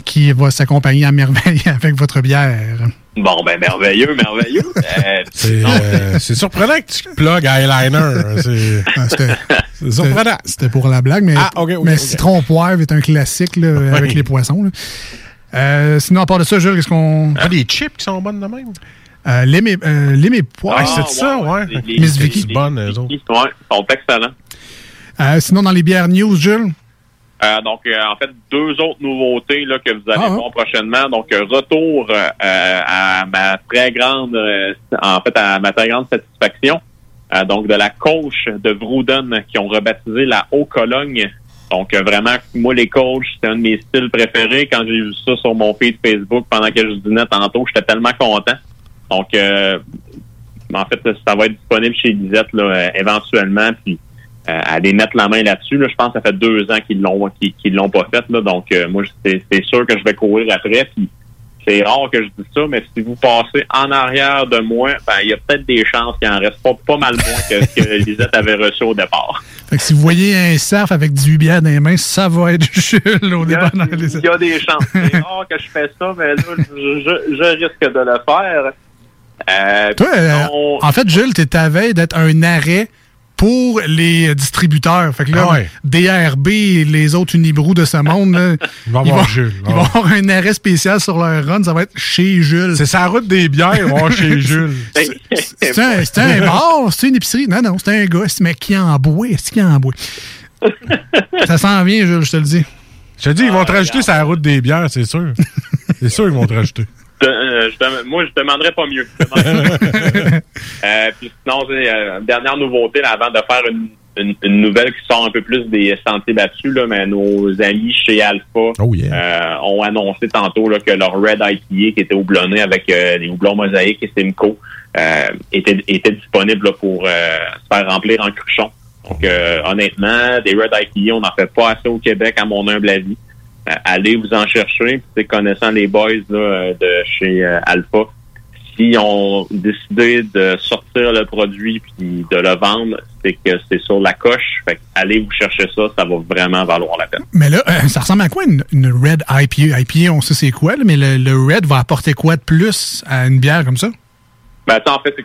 Speaker 1: qui va s'accompagner à merveille avec votre bière.
Speaker 25: Bon, ben, merveilleux, merveilleux. Euh,
Speaker 7: C'est euh, c'est surprenant que tu plugues eyeliner. C'est
Speaker 1: Ah,
Speaker 7: surprenant.
Speaker 1: C'était pour la blague, mais,
Speaker 7: Ah,
Speaker 1: mais citron poivre est un classique là,
Speaker 7: Ouais.
Speaker 1: avec les poissons. là. Euh, sinon, à part de ça, Jules, qu'est-ce qu'on.
Speaker 7: Ah, des chips qui sont bonnes de même?
Speaker 1: Euh, lime et, euh.
Speaker 7: Ah, c'est ça, ouais.
Speaker 25: les-
Speaker 1: Miss
Speaker 25: les-
Speaker 1: Vicky.
Speaker 25: les-
Speaker 7: bonnes, eux autres.
Speaker 25: les- Ouais, sont excellents.
Speaker 1: Euh, sinon, dans les bières news, Jules?
Speaker 25: Donc, en fait, deux autres nouveautés là, que vous allez
Speaker 1: Ah, ah.
Speaker 25: voir prochainement. Donc, retour à ma très grande, en fait, à ma très grande satisfaction. Donc, de la coach de Vrouden qui ont rebaptisé la Haut-Cologne. Donc, vraiment, moi, les coachs, c'est un de mes styles préférés. Quand j'ai vu ça sur mon feed Facebook pendant que je dînais tantôt, j'étais tellement content. Donc, euh, en fait, ça va être disponible chez Lisette là, euh, éventuellement. Puis, euh, aller mettre la main là-dessus. Là, je pense que ça fait deux ans qu'ils l'ont qu'ils, l'ont pas fait. Là, donc euh, moi, c'est, sûr que je vais courir après. Puis c'est rare que je dise ça, mais si vous passez en arrière de moi, ben il y a peut-être des chances qu'il en reste pas, pas mal moins que ce que Lisette avait reçu au départ.
Speaker 1: Fait que si vous voyez un surf avec 18 bières dans les mains, ça va être Jules au
Speaker 25: Il y a,
Speaker 1: départ.
Speaker 25: il y a des chances. C'est rare que je fais ça, mais là, je, je- je risque de le faire. Euh,
Speaker 1: Toi, euh, en fait, Jules, t'es à veille d'être un arrêt pour les distributeurs. Fait que là,
Speaker 7: Ah ouais.
Speaker 1: DRB et les autres Unibrou de ce monde, là,
Speaker 7: Il va
Speaker 1: ils,
Speaker 7: avoir
Speaker 1: vont,
Speaker 7: Jules.
Speaker 1: ils vont avoir un arrêt spécial sur leur run. Ça va être chez Jules.
Speaker 7: C'est sa route des bières, il va voir chez Jules.
Speaker 1: C'est un, c'est un bar, c'est une épicerie. Non, non, c'est un gars. C'est- Mais qui en boit? Est-ce qu'il en boit? ça s'en vient, Jules, je te le dis.
Speaker 7: Je te dis, ils vont te rajouter sa route des bières, c'est sûr. c'est sûr qu'ils vont te rajouter.
Speaker 25: Euh, je dem- moi, je demanderais pas mieux. Je demanderais pas mieux. Euh, puis sinon, euh, dernière nouveauté, là, avant de faire une, une- une nouvelle qui sort un peu plus des sentiers battus, là, mais nos amis chez Alpha
Speaker 7: Oh, yeah.
Speaker 25: euh, ont annoncé tantôt là, que leur Red IPA, qui était houblonné avec euh, les houblons mosaïques et Simcoe, euh, était, était disponible là, pour euh, se faire remplir en cruchon. Donc, euh, honnêtement, des Red IPA, on n'en fait pas assez au Québec, à mon humble avis. Allez vous en chercher. Puis, connaissant les boys là, euh, de chez euh, Alpha, si ont décidé de sortir le produit puis de le vendre, c'est que c'est sur la coche. Fait que allez vous chercher ça, ça va vraiment valoir la peine.
Speaker 1: Mais là, euh, ça ressemble à quoi une, une Red IPA? IPA, on sait c'est quoi, là, mais le, le Red va apporter quoi de plus à une bière comme ça?
Speaker 25: Ben, ça, en fait,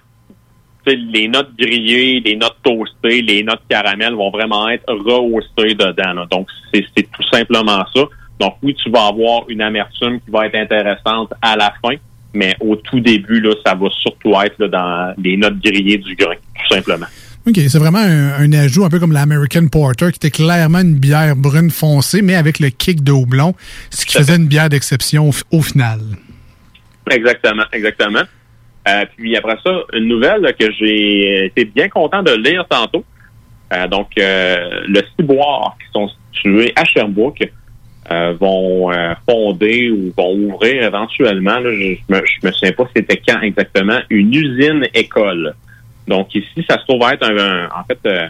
Speaker 25: les notes grillées, les notes toastées, les notes caramel vont vraiment être rehaussées dedans. là. Donc, c'est tout simplement ça. Donc, oui, tu vas avoir une amertume qui va être intéressante à la fin, mais au tout début, là, ça va surtout être là, dans les notes grillées du grain, tout simplement.
Speaker 1: OK, c'est vraiment un, un ajout un peu comme l'American Porter, qui était clairement une bière brune foncée, mais avec le kick de houblon, ce qui faisait une bière d'exception au, au final.
Speaker 25: Exactement, exactement. Euh, puis après ça, une nouvelle là, que j'ai été bien content de lire tantôt. Euh, donc, euh, le Ciboire, qui sont situés à Sherbrooke, euh, vont euh, fonder ou vont ouvrir éventuellement, là, je, me, je me souviens pas c'était quand exactement, une usine-école. Donc ici, ça se trouve être un, un- en fait euh,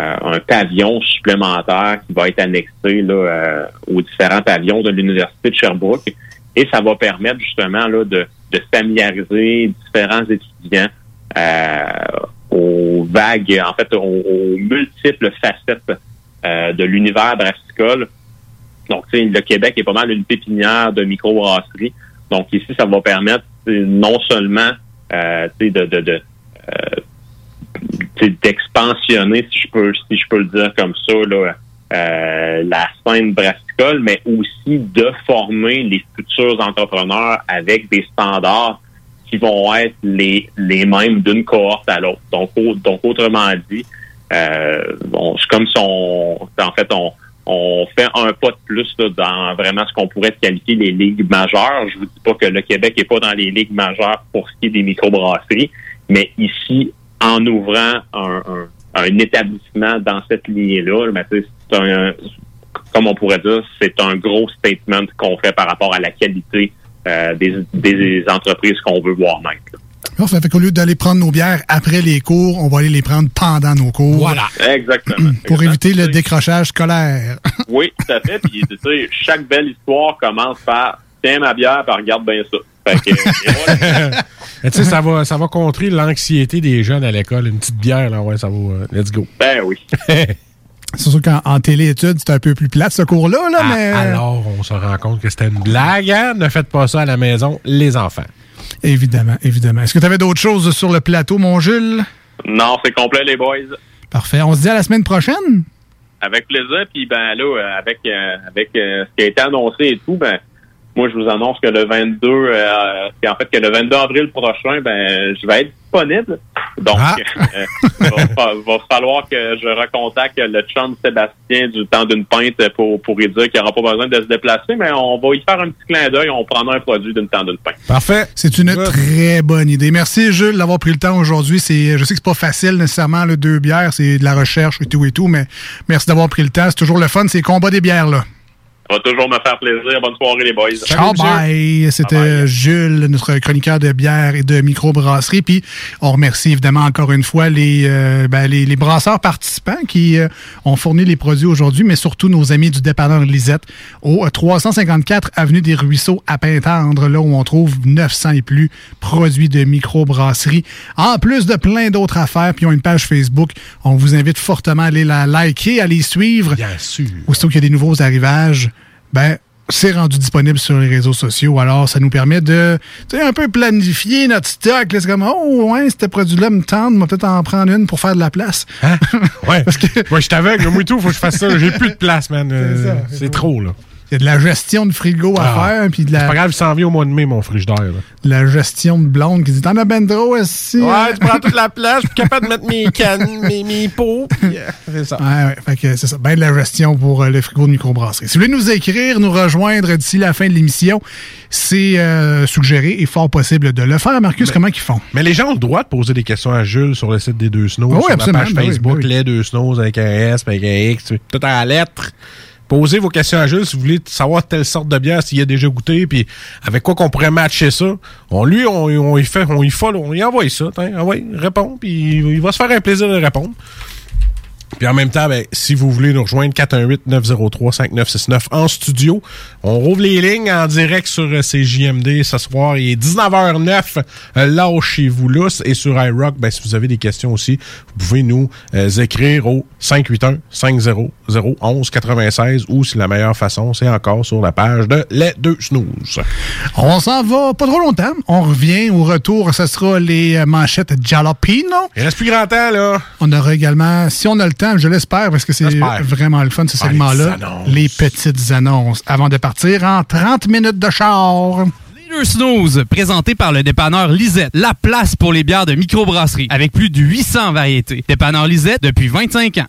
Speaker 25: euh, un pavillon supplémentaire qui va être annexé là, euh, aux différents pavillons de l'Université de Sherbrooke. Et ça va permettre justement là, de, de familiariser différents étudiants euh, aux vagues, en fait, aux, aux multiples facettes de l'univers brassicole. Donc, le Québec est pas mal une pépinière de microbrasserie. Donc, ici, ça va permettre non seulement euh, de, de, de euh, d'expansionner, si je peux si je peux le dire comme ça, là, euh, la scène brassicole, mais aussi de former les futurs entrepreneurs avec des standards qui vont être les, les mêmes d'une cohorte à l'autre. Donc, donc autrement dit, euh, c'est comme si on, en fait, on, on fait un pas de plus là, dans vraiment ce qu'on pourrait qualifier les ligues majeures. Je vous dis pas que le Québec est pas dans les ligues majeures pour ce qui est des microbrasseries, mais ici, en ouvrant un, un, un établissement dans cette lignée-là, ben, c'est un, comme on pourrait dire, c'est un gros statement qu'on fait par rapport à la qualité euh, des, des entreprises qu'on veut voir naître.
Speaker 1: Parfait. Fait qu'au lieu d'aller prendre nos bières après les cours, on va aller les prendre pendant nos cours.
Speaker 25: Voilà. Exactement.
Speaker 1: Pour éviter le décrochage scolaire.
Speaker 25: Oui, tout à fait. Puis, tu sais, chaque belle histoire commence par tiens ma bière, puis regarde bien ça. Fait que, et voilà.
Speaker 7: Mais tu sais, ça va, ça va contrer l'anxiété des jeunes à l'école. Une petite bière, là, ouais, ça va. euh, let's go.
Speaker 25: Ben oui.
Speaker 1: C'est sûr qu'en en téléétudes, c'est un peu plus plate ce cours-là, là,
Speaker 7: Ah,
Speaker 1: mais.
Speaker 7: Alors, on se rend compte que c'était une blague, hein? Ne faites pas ça à la maison, les enfants.
Speaker 1: Évidemment, évidemment. Est-ce que tu avais d'autres choses sur le plateau, mon Jules?
Speaker 25: Non, c'est complet, les boys.
Speaker 1: Parfait. On se dit à la semaine prochaine?
Speaker 25: Avec plaisir. Puis, ben là, euh, avec, euh, avec euh, ce qui a été annoncé et tout, ben, moi, je vous annonce que le 22, euh, en fait, que le 22 avril prochain, ben, je vais être disponible. Donc, euh, va, fa- va falloir que je recontacte le chum Sébastien du temps d'une pinte pour, pour lui dire qu'il n'aura pas besoin de se déplacer, mais on va y faire un petit clin d'œil. On prendra un produit d'une temps d'une pinte.
Speaker 7: Parfait.
Speaker 1: C'est une très bonne idée. Merci, Jules, d'avoir pris le temps aujourd'hui. C'est, je sais que c'est pas facile nécessairement, le deux bières, c'est de la recherche et tout et tout, mais merci d'avoir pris le temps. C'est toujours le fun, c'est les combats des bières, là.
Speaker 25: Ça va toujours me faire plaisir. Bonne soirée, les boys.
Speaker 1: Ciao, bye. C'était Jules, notre chroniqueur de bière et de microbrasserie. Puis on remercie évidemment encore une fois les, euh, ben, les, les brasseurs participants qui euh, ont fourni les produits aujourd'hui, mais surtout nos amis du dépanneur Lisette au euh, 354 Avenue des Ruisseaux à Pintendre, là où on trouve 900 et plus produits de microbrasserie. En plus de plein d'autres affaires, puis ils ont une page Facebook. On vous invite fortement à aller la liker, à les suivre.
Speaker 7: Bien sûr.
Speaker 1: Aussitôt qu'il y a des nouveaux arrivages, ben, c'est rendu disponible sur les réseaux sociaux. Alors, ça nous permet de, tu sais, un peu planifier notre stock. là. C'est comme, oh, ouais, ce produit-là me tente, on va peut-être en prendre une pour faire de la place.
Speaker 7: Ouais. Ouais, je t'aveugle, moi et tout, faut que je fasse ça. J'ai plus de place, man. Euh, C'est trop, là.
Speaker 1: Il y a de la gestion de frigo à
Speaker 7: Ah.
Speaker 1: faire, puis de
Speaker 7: C'est pas
Speaker 1: la,
Speaker 7: grave, il s'en vient au mois de mai, mon frigidaire.
Speaker 1: La gestion de blonde qui dit, t'en as ben trop, aussi.
Speaker 7: Ouais, tu prends toute la place, je suis capable de mettre mes cannes, mes, mes pots. puis, euh, c'est ça.
Speaker 1: Ouais, ouais. Fait que c'est ça. Ben de la gestion pour euh, le frigo de microbrasserie. Si vous voulez nous écrire, nous rejoindre d'ici la fin de l'émission, c'est euh, suggéré et fort possible de le faire. Marcus, comment ils font?
Speaker 7: Mais les gens ont le droit de poser des questions à Jules sur le site des deux snows,
Speaker 1: Ah oui,
Speaker 7: sur
Speaker 1: absolument.
Speaker 7: la page
Speaker 1: Ben oui,
Speaker 7: Facebook,
Speaker 1: ben oui.
Speaker 7: les deux snows avec un S, avec un X, tout en lettres. Posez vos questions à Jules si vous voulez savoir telle sorte de bière, s'il a déjà goûté, puis avec quoi qu'on pourrait matcher ça. On lui, on, on y fait, on y follow, on y envoie ça, tiens, ah ouais, répond, puis il va se faire un plaisir de répondre. Puis en même temps, ben, si vous voulez nous rejoindre, 418-903-5969 en studio. On rouvre les lignes en direct sur euh, CJMD ce soir. Il est 19h09 euh, là où chez vous là. Et sur iRock, ben, si vous avez des questions aussi, vous pouvez nous euh, écrire au 581-500-1196 ou si la meilleure façon, c'est encore sur la page de Les Deux Snooze.
Speaker 1: On s'en va pas trop longtemps. On revient au retour. Ce sera les euh, manchettes Jalapino.
Speaker 7: Il reste plus grand temps, là.
Speaker 1: On aura également, si on a le temps, je l'espère, parce que c'est vraiment le fun, ce
Speaker 7: Ah, les
Speaker 1: segment-là,
Speaker 7: annonces.
Speaker 1: les petites annonces avant de partir en 30 minutes de char.
Speaker 30: Leader Snooze, présenté par le dépanneur Lisette, la place pour les bières de microbrasserie, avec plus de 800 variétés. Dépanneur Lisette depuis 25 ans.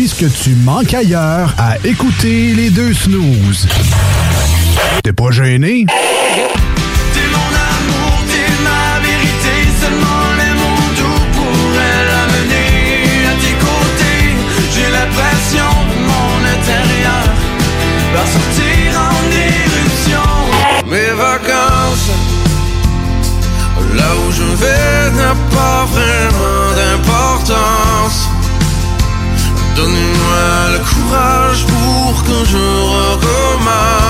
Speaker 10: Voici ce que tu manques ailleurs à écouter les deux snooze? T'es pas gêné?
Speaker 29: T'es mon amour, t'es ma vérité, seulement les mots doux pourraient l'amener à tes côtés. J'ai l'impression que mon intérieur va sortir en éruption. Mes vacances, là où je vais, n'a pas vraiment d'importance. Donne-moi le courage pour que je recommence.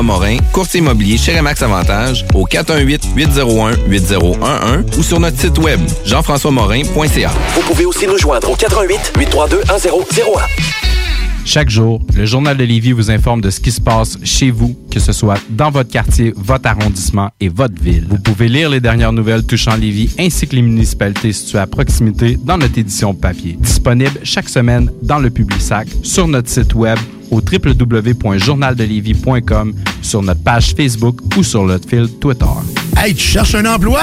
Speaker 31: Morin, courtier immobilier chez Remax Avantage, au 418-801-8011 ou sur notre site web, jean-françois-morin.ca.
Speaker 14: Vous pouvez aussi nous joindre au 88 832 1001.
Speaker 30: Chaque jour, le Journal de Lévis vous informe de ce qui se passe chez vous, que ce soit dans votre quartier, votre arrondissement et votre ville. Vous pouvez lire les dernières nouvelles touchant Lévis ainsi que les municipalités situées à proximité dans notre édition papier. Disponible chaque semaine dans le Publisac, sur notre site web au www.journaldelévis.com, sur notre page Facebook ou sur notre fil Twitter.
Speaker 26: Hey, tu cherches un emploi?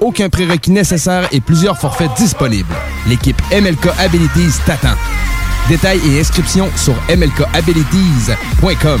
Speaker 32: aucun prérequis nécessaire et plusieurs forfaits disponibles. L'équipe MLK Abilities t'attend. Détails et inscriptions sur mlkabilities.com.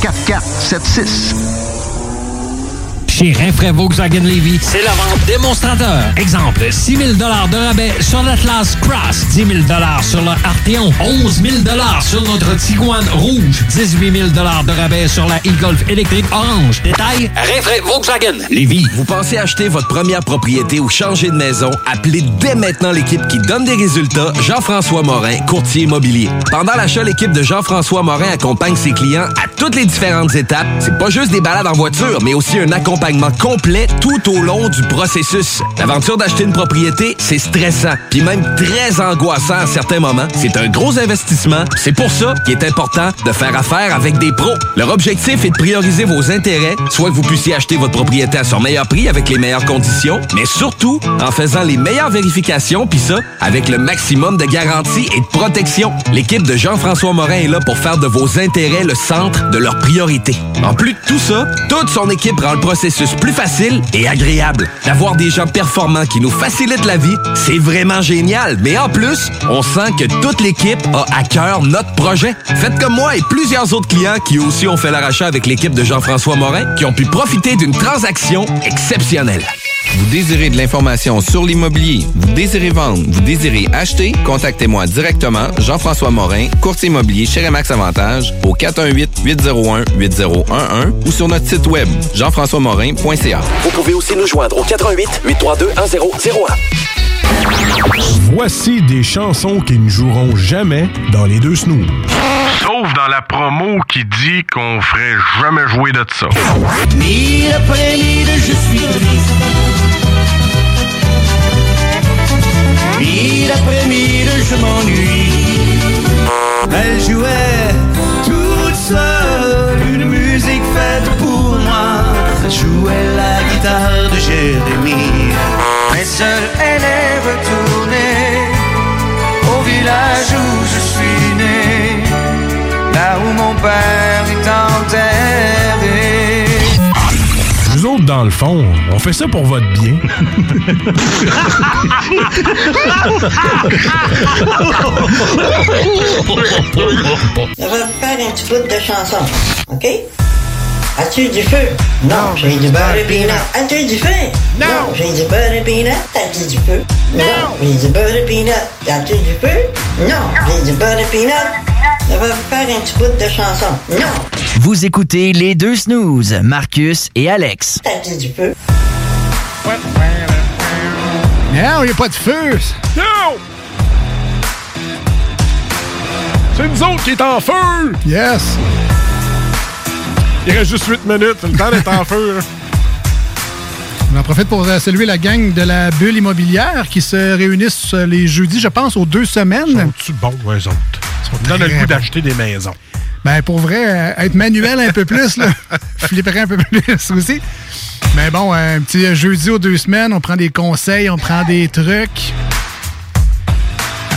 Speaker 13: 4476.
Speaker 11: Chez Rinfraie Volkswagen Levy, c'est la vente démonstrateur. Exemple, 6 000 de rabais sur l'Atlas Cross, 10 000 sur le Arteon, 11 000 sur notre Tiguan Rouge, 18 000 de rabais sur la e-Golf électrique orange. Détail, Rinfraie Volkswagen Levy.
Speaker 6: Vous pensez acheter votre première propriété ou changer de maison? Appelez dès maintenant l'équipe qui donne des résultats, Jean-François Morin, courtier immobilier. Pendant l'achat, l'équipe de Jean-François Morin accompagne ses clients à toutes les différentes étapes. C'est pas juste des balades en voiture, mais aussi un accompagnement complet tout au long du processus. L'aventure d'acheter une propriété, c'est stressant, puis même très angoissant à certains moments. C'est un gros investissement. C'est pour ça qu'il est important de faire affaire avec des pros. Leur objectif est de prioriser vos intérêts, soit que vous puissiez acheter votre propriété à son meilleur prix avec les meilleures conditions, mais surtout en faisant les meilleures vérifications, puis ça, avec le maximum de garantie et de protection. L'équipe de Jean-François Morin est là pour faire de vos intérêts le centre de leur priorité. En plus de tout ça, toute son équipe rend le processus plus facile et agréable. D'avoir des gens performants qui nous facilitent la vie, c'est vraiment génial. Mais en plus, on sent que toute l'équipe a à cœur notre projet. Faites comme moi et plusieurs autres clients qui aussi ont fait l'arrachat avec l'équipe de Jean-François Morin, qui ont pu profiter d'une transaction exceptionnelle.
Speaker 31: Vous désirez de l'information sur l'immobilier, vous désirez vendre, vous désirez acheter, contactez-moi directement, Jean-François Morin, courtier immobilier chez Remax Avantage, au 418-801-8011 ou sur notre site web,
Speaker 14: Vous pouvez aussi nous joindre au 88 832 1001.
Speaker 7: Voici des chansons qui ne joueront jamais dans les deux snooze.
Speaker 28: Sauf dans la promo qui dit qu'on ferait jamais jouer de ça.
Speaker 4: Mille après mille, je suis triste. Mille après mille, je m'ennuie. Elle jouait jouait la guitare de Jérémie. Mais seule, elle est retournée au village où je suis né. Là où mon père est enterré.
Speaker 7: Nous autres, dans le fond, on fait ça pour votre bien.
Speaker 33: Je vais vous faire un petit bout de chanson, OK? As-tu du feu? Non, j'ai du beurre et peanut. As-tu du feu? Non, j'ai du beurre et peanut. As-tu du feu? Non, j'ai du beurre et peanut. As-tu du feu? Non, j'ai du beurre et peanut. Vais vous faire un petit bout de chanson. Non,
Speaker 34: Vous écoutez les deux snooze, Marcus et Alex.
Speaker 33: t'as-tu du feu?
Speaker 1: Non, il n'y a pas de feu.
Speaker 7: Non! C'est nous autres qui est en feu!
Speaker 1: Yes!
Speaker 7: Il reste juste 8 minutes, le temps d'être en feu. hein.
Speaker 1: On en profite pour euh, saluer la gang de la bulle immobilière qui se réunissent euh, les jeudis, je pense, aux deux semaines.
Speaker 7: Sont-tu bons, eux autres? On donne le goût d'acheter des maisons.
Speaker 1: Ben, pour vrai, euh, être manuel un peu plus, là. flipperait un peu plus aussi. Mais bon, un petit jeudi aux deux semaines, on prend des conseils, on prend des trucs.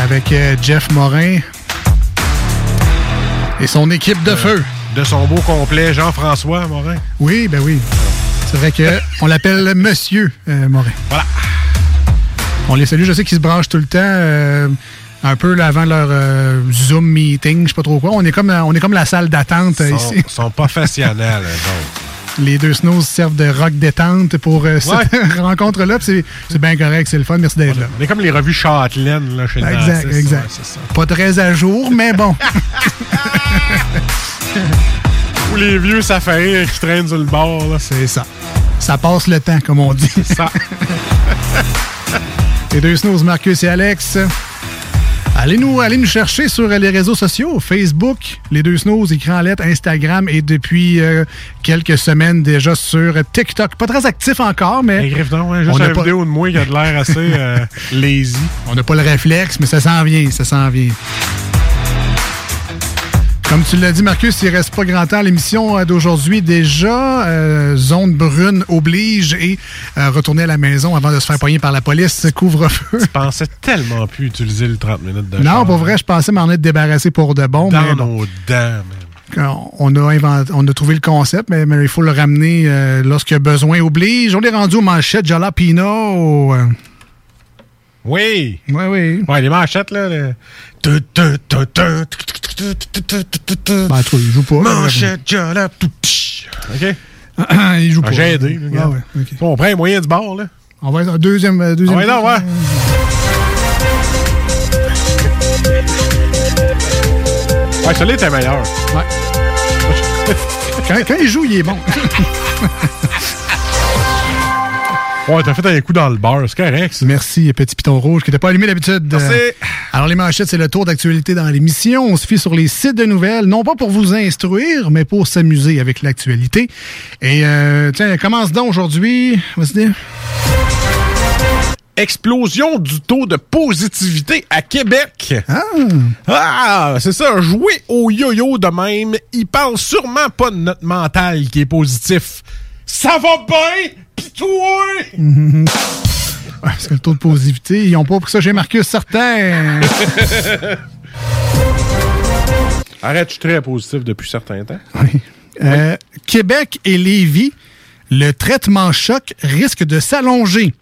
Speaker 1: Avec Jeff Morin et son équipe de feu.
Speaker 7: De son beau complet, Jean-François Morin.
Speaker 1: Oui, ben oui. C'est vrai que on l'appelle Monsieur euh, Morin.
Speaker 7: Voilà.
Speaker 1: On les salue. Je sais qu'ils se branchent tout le temps. euh, un peu là, avant leur euh, Zoom meeting, je sais pas trop quoi. On est comme, on est comme la salle d'attente euh,
Speaker 7: Ils sont,
Speaker 1: ici.
Speaker 7: sont professionnels, eux autres.
Speaker 1: Les deux snows servent de rock détente pour euh, cette rencontre-là. C'est bien correct, c'est le fun. Merci d'être là.
Speaker 7: On est comme les revues Châtelaine, là, chez
Speaker 1: Exact, exact.
Speaker 7: ça.
Speaker 1: Pas très à jour, mais bon.
Speaker 7: Ou les vieux safaris qui traînent sur le bord, là.
Speaker 1: C'est ça. Ça passe le temps, comme on dit.
Speaker 7: ça.
Speaker 1: Les deux snows, Marcus et Alex. Allez nous, allez nous chercher sur les réseaux sociaux, Facebook, les deux snows, écran en lettres, Instagram et depuis euh, quelques semaines déjà sur TikTok. Pas très actif encore, mais
Speaker 7: Hey, Griff, non, ouais, juste
Speaker 1: On a
Speaker 7: une
Speaker 1: pas-
Speaker 7: vidéo de moi qui a de l'air assez euh, lazy.
Speaker 1: on n'a pas le réflexe, mais ça s'en vient, ça s'en vient. Comme tu l'as dit, Marcus, il reste pas grand temps à l'émission euh, d'aujourd'hui. Déjà, euh, zone brune oblige et euh, retourner à la maison avant de se faire poigner par la police. Couvre-feu.
Speaker 7: Je pensais tellement plus utiliser le 30 minutes de
Speaker 1: Non, pour vrai, je pensais m'en être débarrassé pour de bon.
Speaker 7: Dans
Speaker 1: mais bon.
Speaker 7: nos dents, man.
Speaker 1: on a, inventé, on a trouvé le concept, mais, mais il faut le ramener euh, lorsque besoin oblige. On est rendu aux manchettes Jalapino.
Speaker 7: Oui!
Speaker 1: Oui, oui.
Speaker 7: Ouais, les manchettes, là. le- bah,
Speaker 1: ben, en il joue pas.
Speaker 7: Hein, Manchette. OK?
Speaker 1: il joue
Speaker 7: ah,
Speaker 1: pas.
Speaker 7: J'ai aidé.
Speaker 1: Ah, ouais, ok.
Speaker 7: On prend les du bord, là.
Speaker 1: On va être en deuxième. euh, deuxième
Speaker 7: ouais, non, ouais. Ouais, celui-là était meilleur.
Speaker 1: Quand il joue, il est bon.
Speaker 7: Ouais, t'as fait un coup dans le bar, c'est correct. ça.
Speaker 1: Merci, petit piton rouge qui n'était pas allumé d'habitude.
Speaker 7: Merci.
Speaker 1: Euh, Alors, les manchettes, c'est le tour d'actualité dans l'émission. On se fie sur les sites de nouvelles, non pas pour vous instruire, mais pour s'amuser avec l'actualité. Et, euh, tiens, commence donc aujourd'hui. Vas-y. dire.
Speaker 7: Explosion du taux de positivité à Québec. Ah, c'est ça. Jouer au yo-yo de même, il parle sûrement pas de notre mental qui est positif. Ça va bien, pis toi?
Speaker 1: Ouais, parce que le taux de positivité, ils n'ont pas pris ça chez Marcus, certain.
Speaker 7: Arrête, je suis très positif depuis certain temps.
Speaker 1: Euh, Québec et Lévis, le traitement choc risque de s'allonger.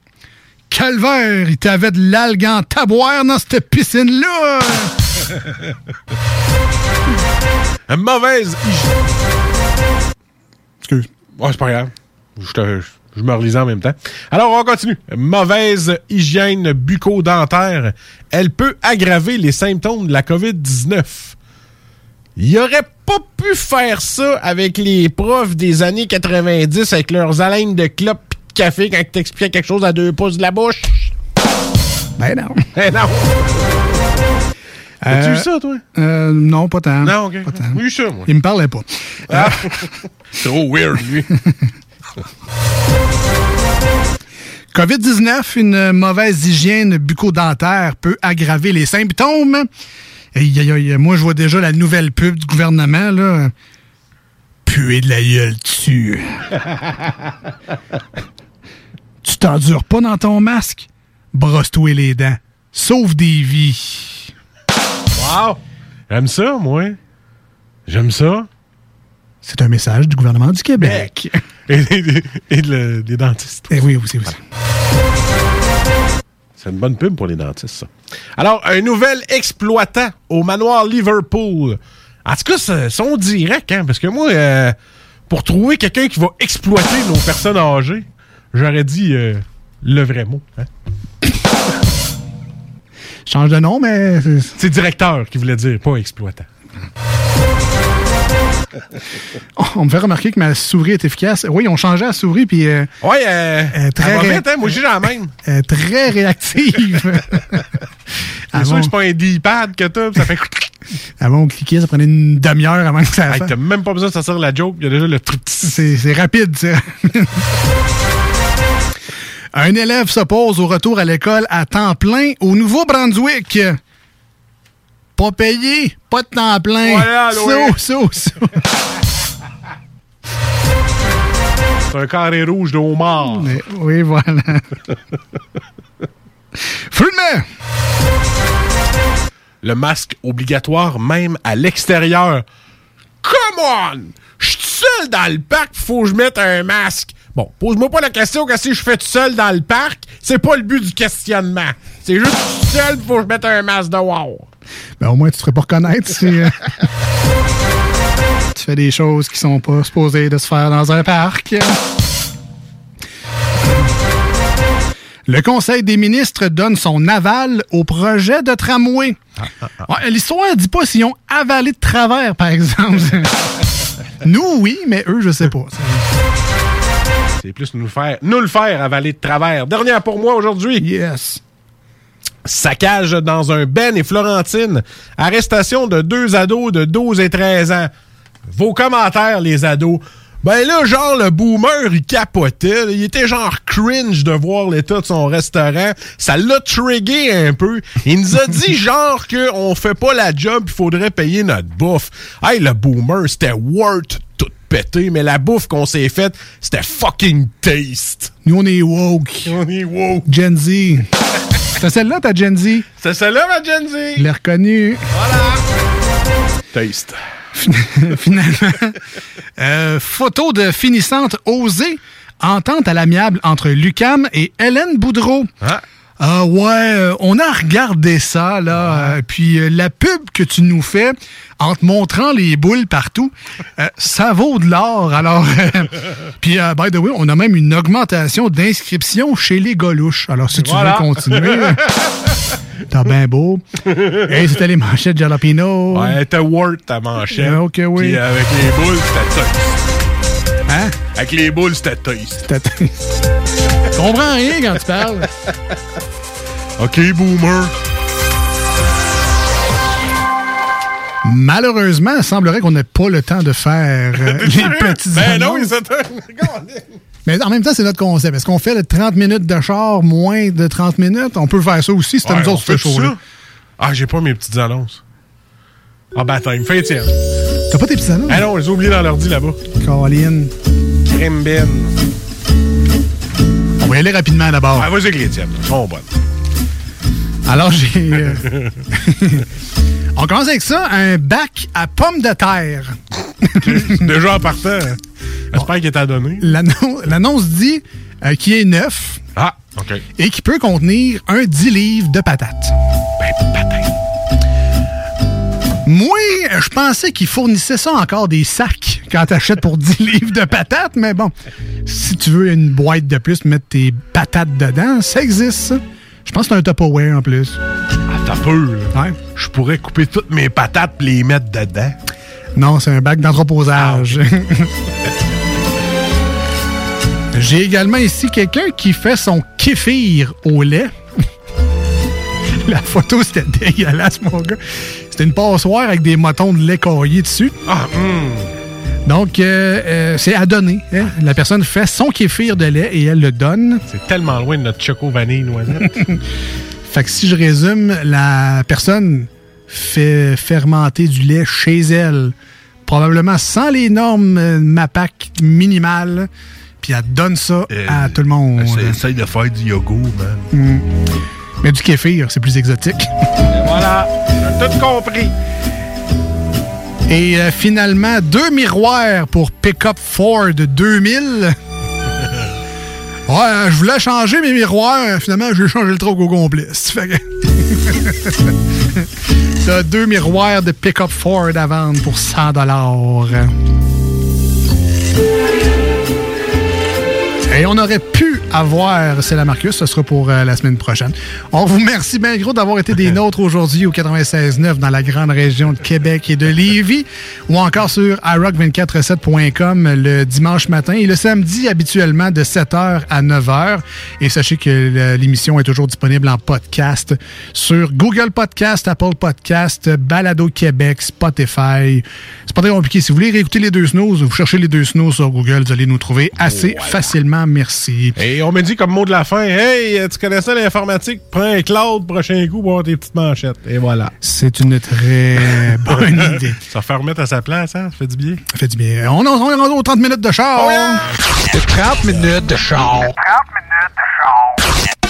Speaker 1: Calvaire, il t'avait de l'algue en taboire dans cette piscine-là!
Speaker 7: Mauvaise. Excuse. Ouais, c'est pas grave. Je, te- je me relisais en même temps. Alors, on continue. Mauvaise hygiène bucco-dentaire. Elle peut aggraver les symptômes de la COVID-19. Il aurait pas pu faire ça avec les profs des années 90 avec leurs haleines de clope pis de café quand ils t'expliquaient quelque chose à deux pouces de la bouche.
Speaker 1: Ben non.
Speaker 7: Ben non. As-tu
Speaker 1: Euh,
Speaker 7: eu ça, toi?
Speaker 1: Euh, non, pas tant.
Speaker 7: Non, ok.
Speaker 1: Pas tant.
Speaker 7: Oui, ça, moi.
Speaker 1: Il me parlait pas.
Speaker 7: Ah. Trop weird, lui.
Speaker 1: COVID-19, une mauvaise hygiène bucco-dentaire peut aggraver les symptômes. Aïe, aïe, moi, je vois déjà la nouvelle pub du gouvernement, là. Puer de la gueule dessus. tu t'endures pas dans ton masque? Brosse-toi les dents. Sauve des vies.
Speaker 7: Wow! J'aime ça, moi. J'aime ça.
Speaker 1: C'est un message du gouvernement du Québec.
Speaker 7: Et, et- et le- des dentistes.
Speaker 1: Eh oui, aussi, aussi.
Speaker 7: C'est une bonne pub pour les dentistes, ça. Alors, un nouvel exploitant au manoir Liverpool. En tout cas, son direct, hein, parce que moi, euh, pour trouver quelqu'un qui va exploiter nos personnes âgées, j'aurais dit euh, le vrai mot. hein.
Speaker 1: Change de nom, mais.
Speaker 7: C'est directeur qui voulait dire, pas exploitant.
Speaker 1: On me fait remarquer que ma souris est efficace. Oui, ont changé la souris, puis. euh,
Speaker 7: Ouais, euh,
Speaker 1: euh, très,
Speaker 7: elle va
Speaker 1: ré-
Speaker 7: vite, hein, moi, j'ai la même.
Speaker 1: très réactive.
Speaker 7: C'est sûr que c'est pas un D-pad que t'as, ça fait...
Speaker 1: Avant, on cliquait, ça prenait une demi-heure avant que ça
Speaker 7: Hey. T'as même pas besoin de sortir la joke, il y a déjà le truc.
Speaker 1: C'est c'est rapide, ça. Un élève s'oppose au retour à l'école à temps plein au Nouveau-Brunswick. Pas payé, pas de temps plein.
Speaker 7: Voilà,
Speaker 1: so,
Speaker 7: ouais.
Speaker 1: so, so.
Speaker 7: C'est un carré rouge de homard.
Speaker 1: Mais oui, voilà. Fulmer!
Speaker 7: Le masque obligatoire même à l'extérieur. Come on! Je suis seul dans le parc, faut que je mette un masque. Bon, pose-moi pas la question que si je fais tout seul dans le parc, c'est pas le but du questionnement. C'est juste tout seul, faut que je mette un masque dehors.
Speaker 1: Ben, au moins, tu te ferais pas reconnaître si euh, tu fais des choses qui sont pas supposées de se faire dans un parc. Le Conseil des ministres donne son aval au projet de tramway. Ouais, L'histoire dit pas s'ils ont avalé de travers, par exemple. Nous, oui, mais eux, je sais pas.
Speaker 7: C'est plus nous le faire, nous le faire avaler de travers. Dernière pour moi aujourd'hui.
Speaker 1: Yes.
Speaker 7: Saccage dans un Ben et Florentine. Arrestation de deux ados de 12 et 13 ans. Vos commentaires, les ados. Ben là, genre, le boomer, il capotait. là. Il était genre cringe de voir l'état de son restaurant. Ça l'a trigué un peu. Il nous a dit genre qu'on fait pas la job, il faudrait payer notre bouffe. Hey, le boomer, c'était worth tout pété, mais la bouffe qu'on s'est faite, c'était fucking taste.
Speaker 1: Nous, on est woke.
Speaker 7: On est woke.
Speaker 1: Gen Z. C'est celle-là, ta Gen Z?
Speaker 7: C'est celle-là, ma Gen Z?
Speaker 1: Je l'ai reconnue.
Speaker 7: Taste.
Speaker 1: Finalement. Euh, photo de finissante osée. Entente à l'amiable entre Lucam et Hélène Boudreau. Ah ouais, euh, on a regardé ça, là. euh, puis euh, la pub que tu nous fais en te montrant les boules partout, euh, ça vaut de l'or. Alors, puis euh, by the way, on a même une augmentation d'inscription chez les Golouches. Alors, si tu
Speaker 7: Voilà.
Speaker 1: veux continuer, t'as bien beau. Hey, c'était les manchettes Jalapino.
Speaker 7: Ouais, t'as Word ta manchette.
Speaker 1: Ah, ok, oui.
Speaker 7: Puis avec les boules, c'était taste.
Speaker 1: Hein?
Speaker 7: Avec les boules, c'était taste.
Speaker 1: Je comprends rien quand tu parles.
Speaker 7: OK, boomer.
Speaker 1: Malheureusement, il semblerait qu'on n'ait pas le temps de faire euh, les petites
Speaker 7: Ben non, c'est
Speaker 1: Mais en même temps, c'est notre concept. Est-ce qu'on fait le 30 minutes de char, moins de 30 minutes? On peut faire ça aussi, c'était
Speaker 7: Ouais,
Speaker 1: nous autres,
Speaker 7: fait ça? Ah, j'ai pas mes petites annonces. Ah, ben attends, il me fait Étienne.
Speaker 1: T'as pas tes petites annonces?
Speaker 7: Ah non, je les ai oubliées dans l'ordi là-bas.
Speaker 1: Caroline.
Speaker 7: Crème.
Speaker 1: On va y aller rapidement d'abord.
Speaker 7: Ah, vas-y avec les tiennes. Sont bonnes.
Speaker 1: Alors, j'ai. euh, On commence avec ça, un bac à pommes de terre.
Speaker 7: Déjà en partant. J'espère qu'il est à donner.
Speaker 1: L'annon- L'annonce dit euh, qu'il est neuf.
Speaker 7: Ah, OK.
Speaker 1: Et qui peut contenir un 10 livres de patates.
Speaker 7: Ben, patates.
Speaker 1: Moi, je pensais qu'ils fournissaient ça encore des sacs quand t'achètes pour 10 livres de patates, mais bon, si tu veux une boîte de plus, mettre tes patates dedans, ça existe, ça. Je pense que c'est un Tupperware en plus.
Speaker 7: Ah, t'as peu, là. Je pourrais couper toutes mes patates et les mettre dedans.
Speaker 1: Non, c'est un bac d'entreposage. J'ai également ici quelqu'un qui fait son kéfir au lait. La photo, c'était dégueulasse, mon gars. C'était une passoire avec des motons de lait caillés dessus.
Speaker 7: Ah,
Speaker 1: Donc, euh, euh, c'est à donner. hein. La personne fait son kéfir de lait et elle le donne.
Speaker 7: C'est tellement loin de notre choco vanille noisette.
Speaker 1: Fait que si je résume, la personne fait fermenter du lait chez elle, probablement sans les normes euh, MAPAC minimales, puis elle donne ça à tout le monde.
Speaker 7: Essaye de faire du yogourt, man.
Speaker 1: Mm. Mais du kéfir, c'est plus exotique.
Speaker 7: Voilà, j'ai tout compris.
Speaker 1: Et euh, finalement, deux miroirs pour Pickup Ford 2000. Ouais, euh, je voulais changer mes miroirs. Finalement, j'ai changé le truc au complet. T'as deux miroirs de Pickup Ford à vendre pour 100 Et on aurait pu avoir, c'est la Marcus, ce sera pour euh, la semaine prochaine. On vous remercie bien gros d'avoir été des nôtres aujourd'hui au 96.9 dans la grande région de Québec et de Lévis ou encore sur iRock247.com le dimanche matin et le samedi habituellement de 7h à 9h. Et sachez que l'émission est toujours disponible en podcast sur Google Podcast, Apple Podcast, Balado Québec, Spotify. C'est pas très compliqué. Si vous voulez réécouter les deux snooze, vous cherchez les deux snooze sur Google, vous allez nous trouver assez facilement. Merci.
Speaker 7: Et on me dit comme mot de la fin, hey, tu connais ça l'informatique, prends un cloud, prochain coup, pour avoir tes petites manchettes. Et voilà.
Speaker 1: C'est une très bonne idée.
Speaker 7: Ça fait remettre à sa place, hein? Ça fait du bien.
Speaker 1: Ça fait du bien. On, on, est rendu aux 30 minutes de char. 30 minutes de char.
Speaker 20: Bon ben nous voilà encore sur de la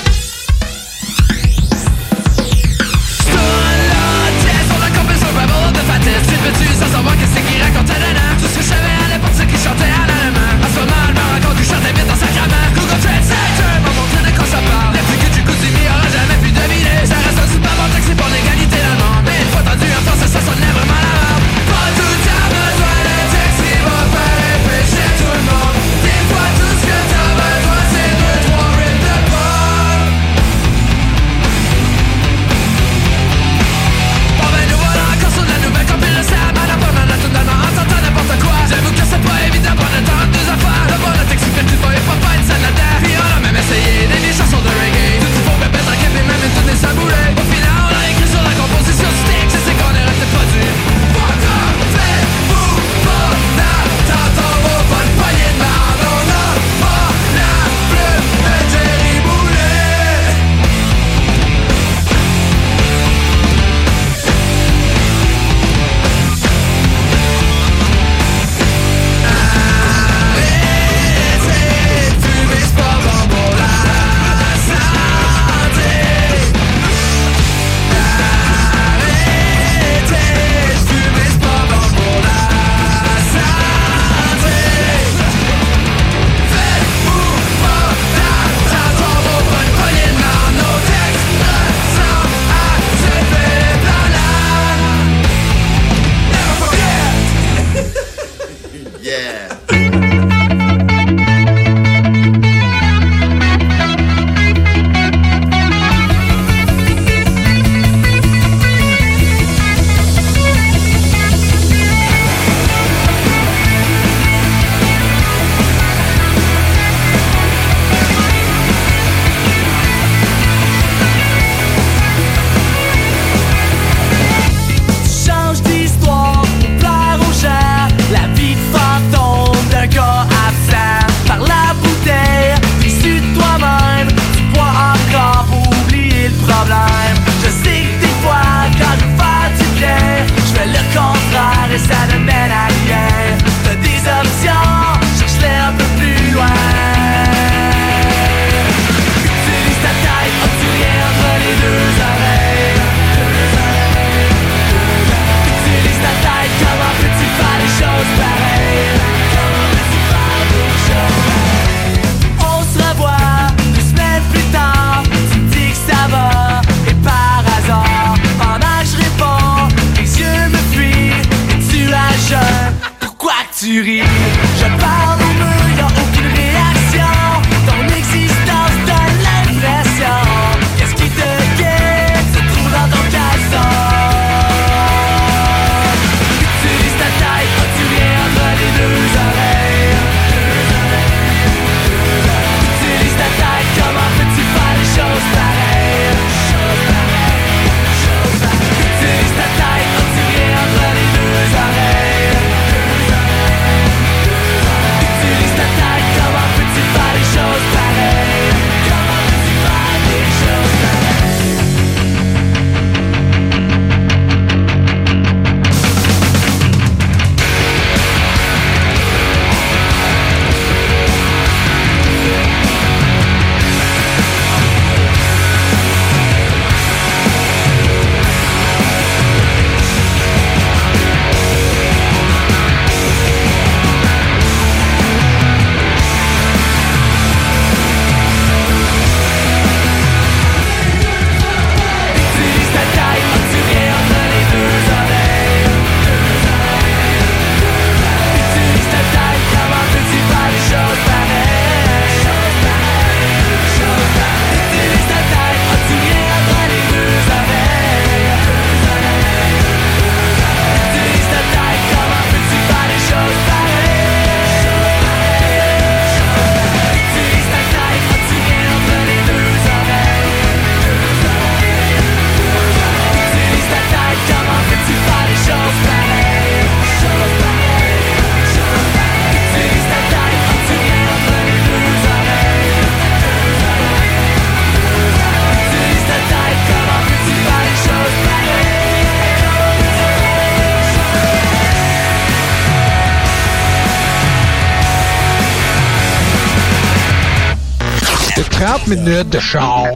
Speaker 20: minutes de char.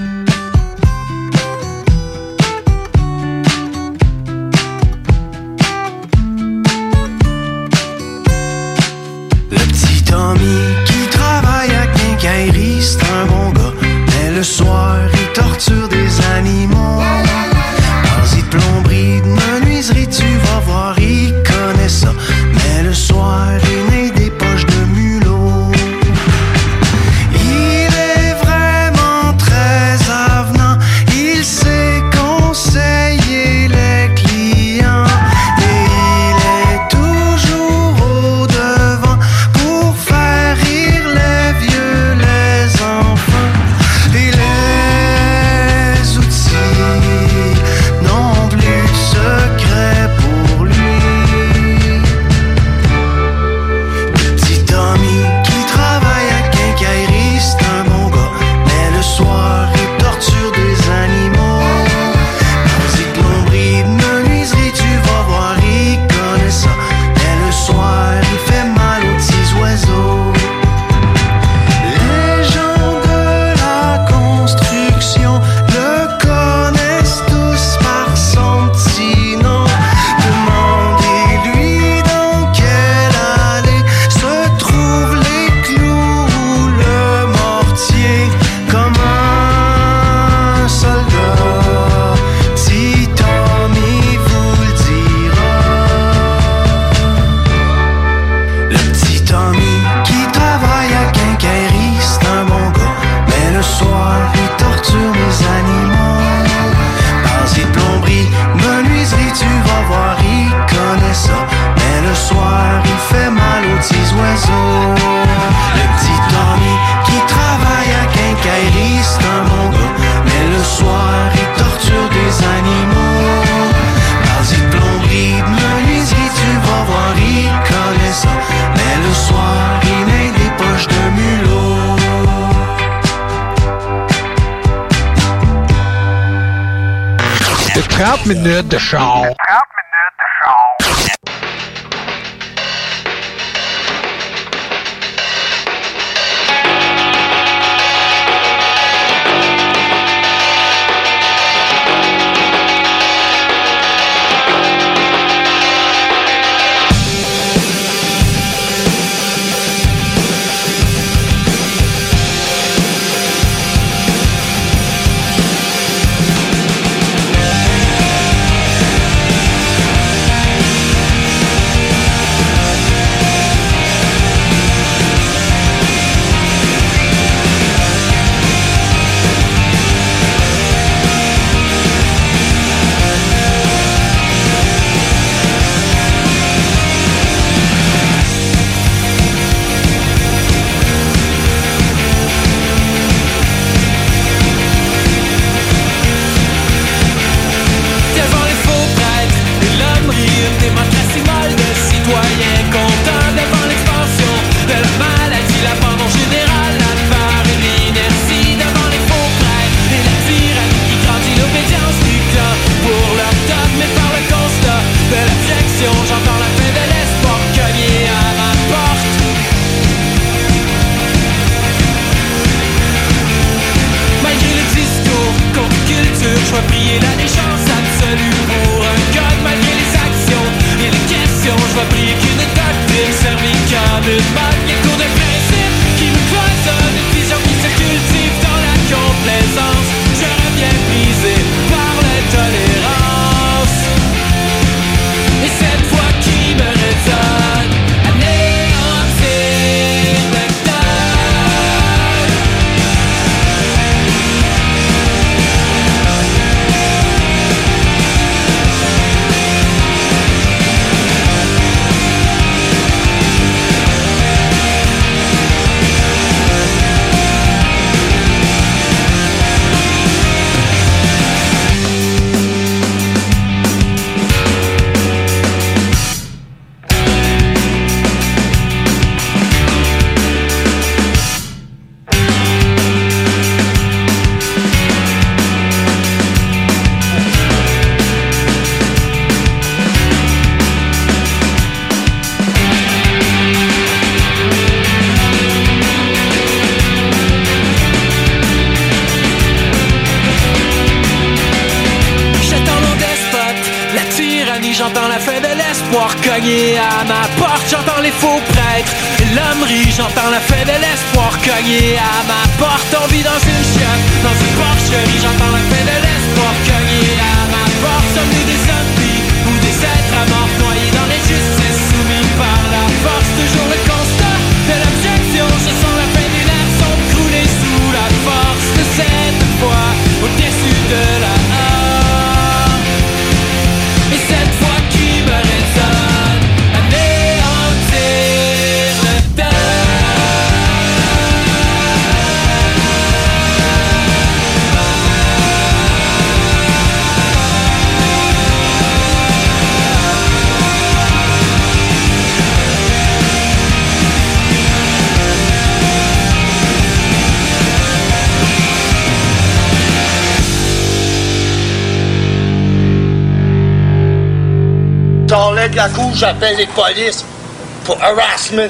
Speaker 29: Petit minute de
Speaker 20: char
Speaker 35: coup, j'appelle les polices pour harassment.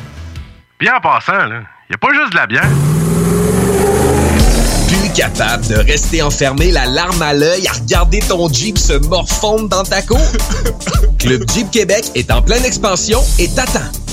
Speaker 36: Bien en passant, là, y a pas juste de la bière.
Speaker 6: Plus capable de rester enfermé la larme à l'œil à regarder ton Jeep se morfondre dans ta cour? Club Jeep Québec est en pleine expansion et t'attend.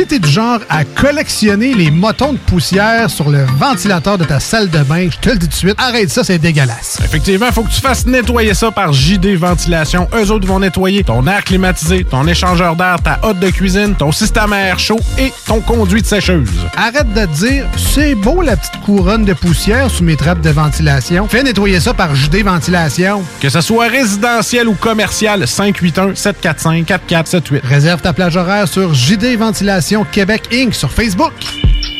Speaker 1: Si t'es du genre à collectionner les motons de poussière sur le ventilateur de ta salle de bain, je te le dis tout de suite, arrête ça, c'est dégueulasse.
Speaker 7: Effectivement, il faut que tu fasses nettoyer ça par JD Ventilation. Eux autres vont nettoyer ton air climatisé, ton échangeur d'air, ta hotte de cuisine, ton système à air chaud et ton conduit de sécheuse.
Speaker 1: Arrête de te dire, c'est beau la petite couronne de poussière sous mes trappes de ventilation. Fais nettoyer ça par JD Ventilation.
Speaker 7: Que ce soit résidentiel ou commercial, 581-745-4478.
Speaker 1: Réserve ta plage horaire sur JD Ventilation Québec Inc. sur Facebook.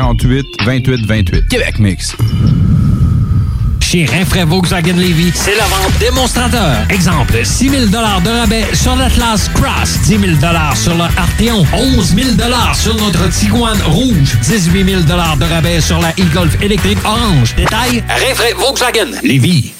Speaker 32: 648 28 28. Québec Mix.
Speaker 8: Chez Rinfraie Volkswagen Levy, c'est la vente démonstrateur. Exemple, 6 000 de rabais sur l'Atlas Cross, 10 000 sur le Arteon, 11 000 sur notre Tiguan Rouge, 18 000 de rabais sur la e-Golf électrique orange. Détail, Rinfraie Volkswagen Levy.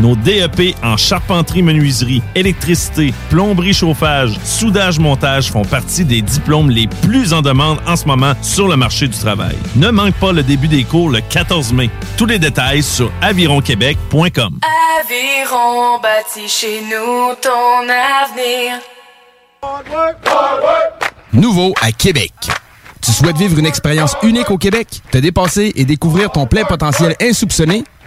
Speaker 17: Nos DEP en charpenterie, menuiserie, électricité, plomberie, chauffage, soudage, montage font partie des diplômes les plus en demande en ce moment sur le marché du travail. Ne manque pas le début des cours le 14 mai. Tous les détails sur avironquebec.com.
Speaker 5: Aviron bâti chez nous ton avenir.
Speaker 32: Nouveau à Québec. Tu souhaites vivre une expérience unique au Québec, te dépasser et découvrir ton plein potentiel insoupçonné?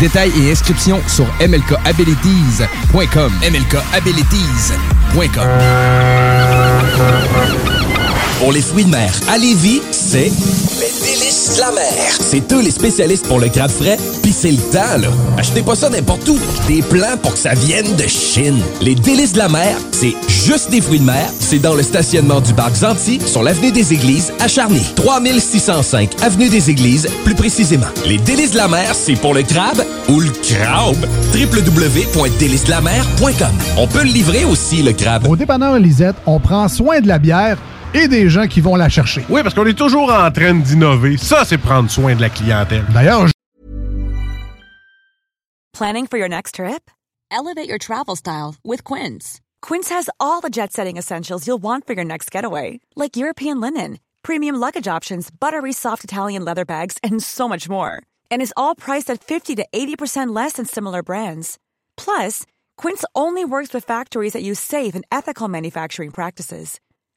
Speaker 32: Détails et inscriptions sur mlkabilities.com. mlkabilities.com.
Speaker 6: Pour les fruits de mer à Lévis, c'est les délices de la mer. C'est eux les spécialistes pour le crabe frais, pis c'est le temps, là. Achetez pas ça n'importe où. Des plans pour que ça vienne de Chine. Les délices de la mer, c'est juste des fruits de mer. C'est dans le stationnement du parc Zanti, sur l'avenue des Églises, à Charny. 3605 avenue des Églises, plus précisément. Les délices de la mer, c'est pour le crabe ou le crabe. www.délicesdelamer.com. On peut le livrer aussi, le crabe.
Speaker 1: Au dépanneur Lisette, on prend soin de la bière et des gens qui vont la chercher.
Speaker 7: Oui, parce qu'on est toujours en train d'innover. Ça, c'est prendre soin de la clientèle.
Speaker 1: D'ailleurs,
Speaker 37: Planning for your next trip? Elevate your travel style with Quince. Quince has all the jet setting essentials you'll want for your next getaway, like European linen, premium luggage options, buttery soft Italian leather bags, and so much more. And is all priced at 50 to 80% less than similar brands. Plus, Quince only works with factories that use safe and ethical manufacturing practices.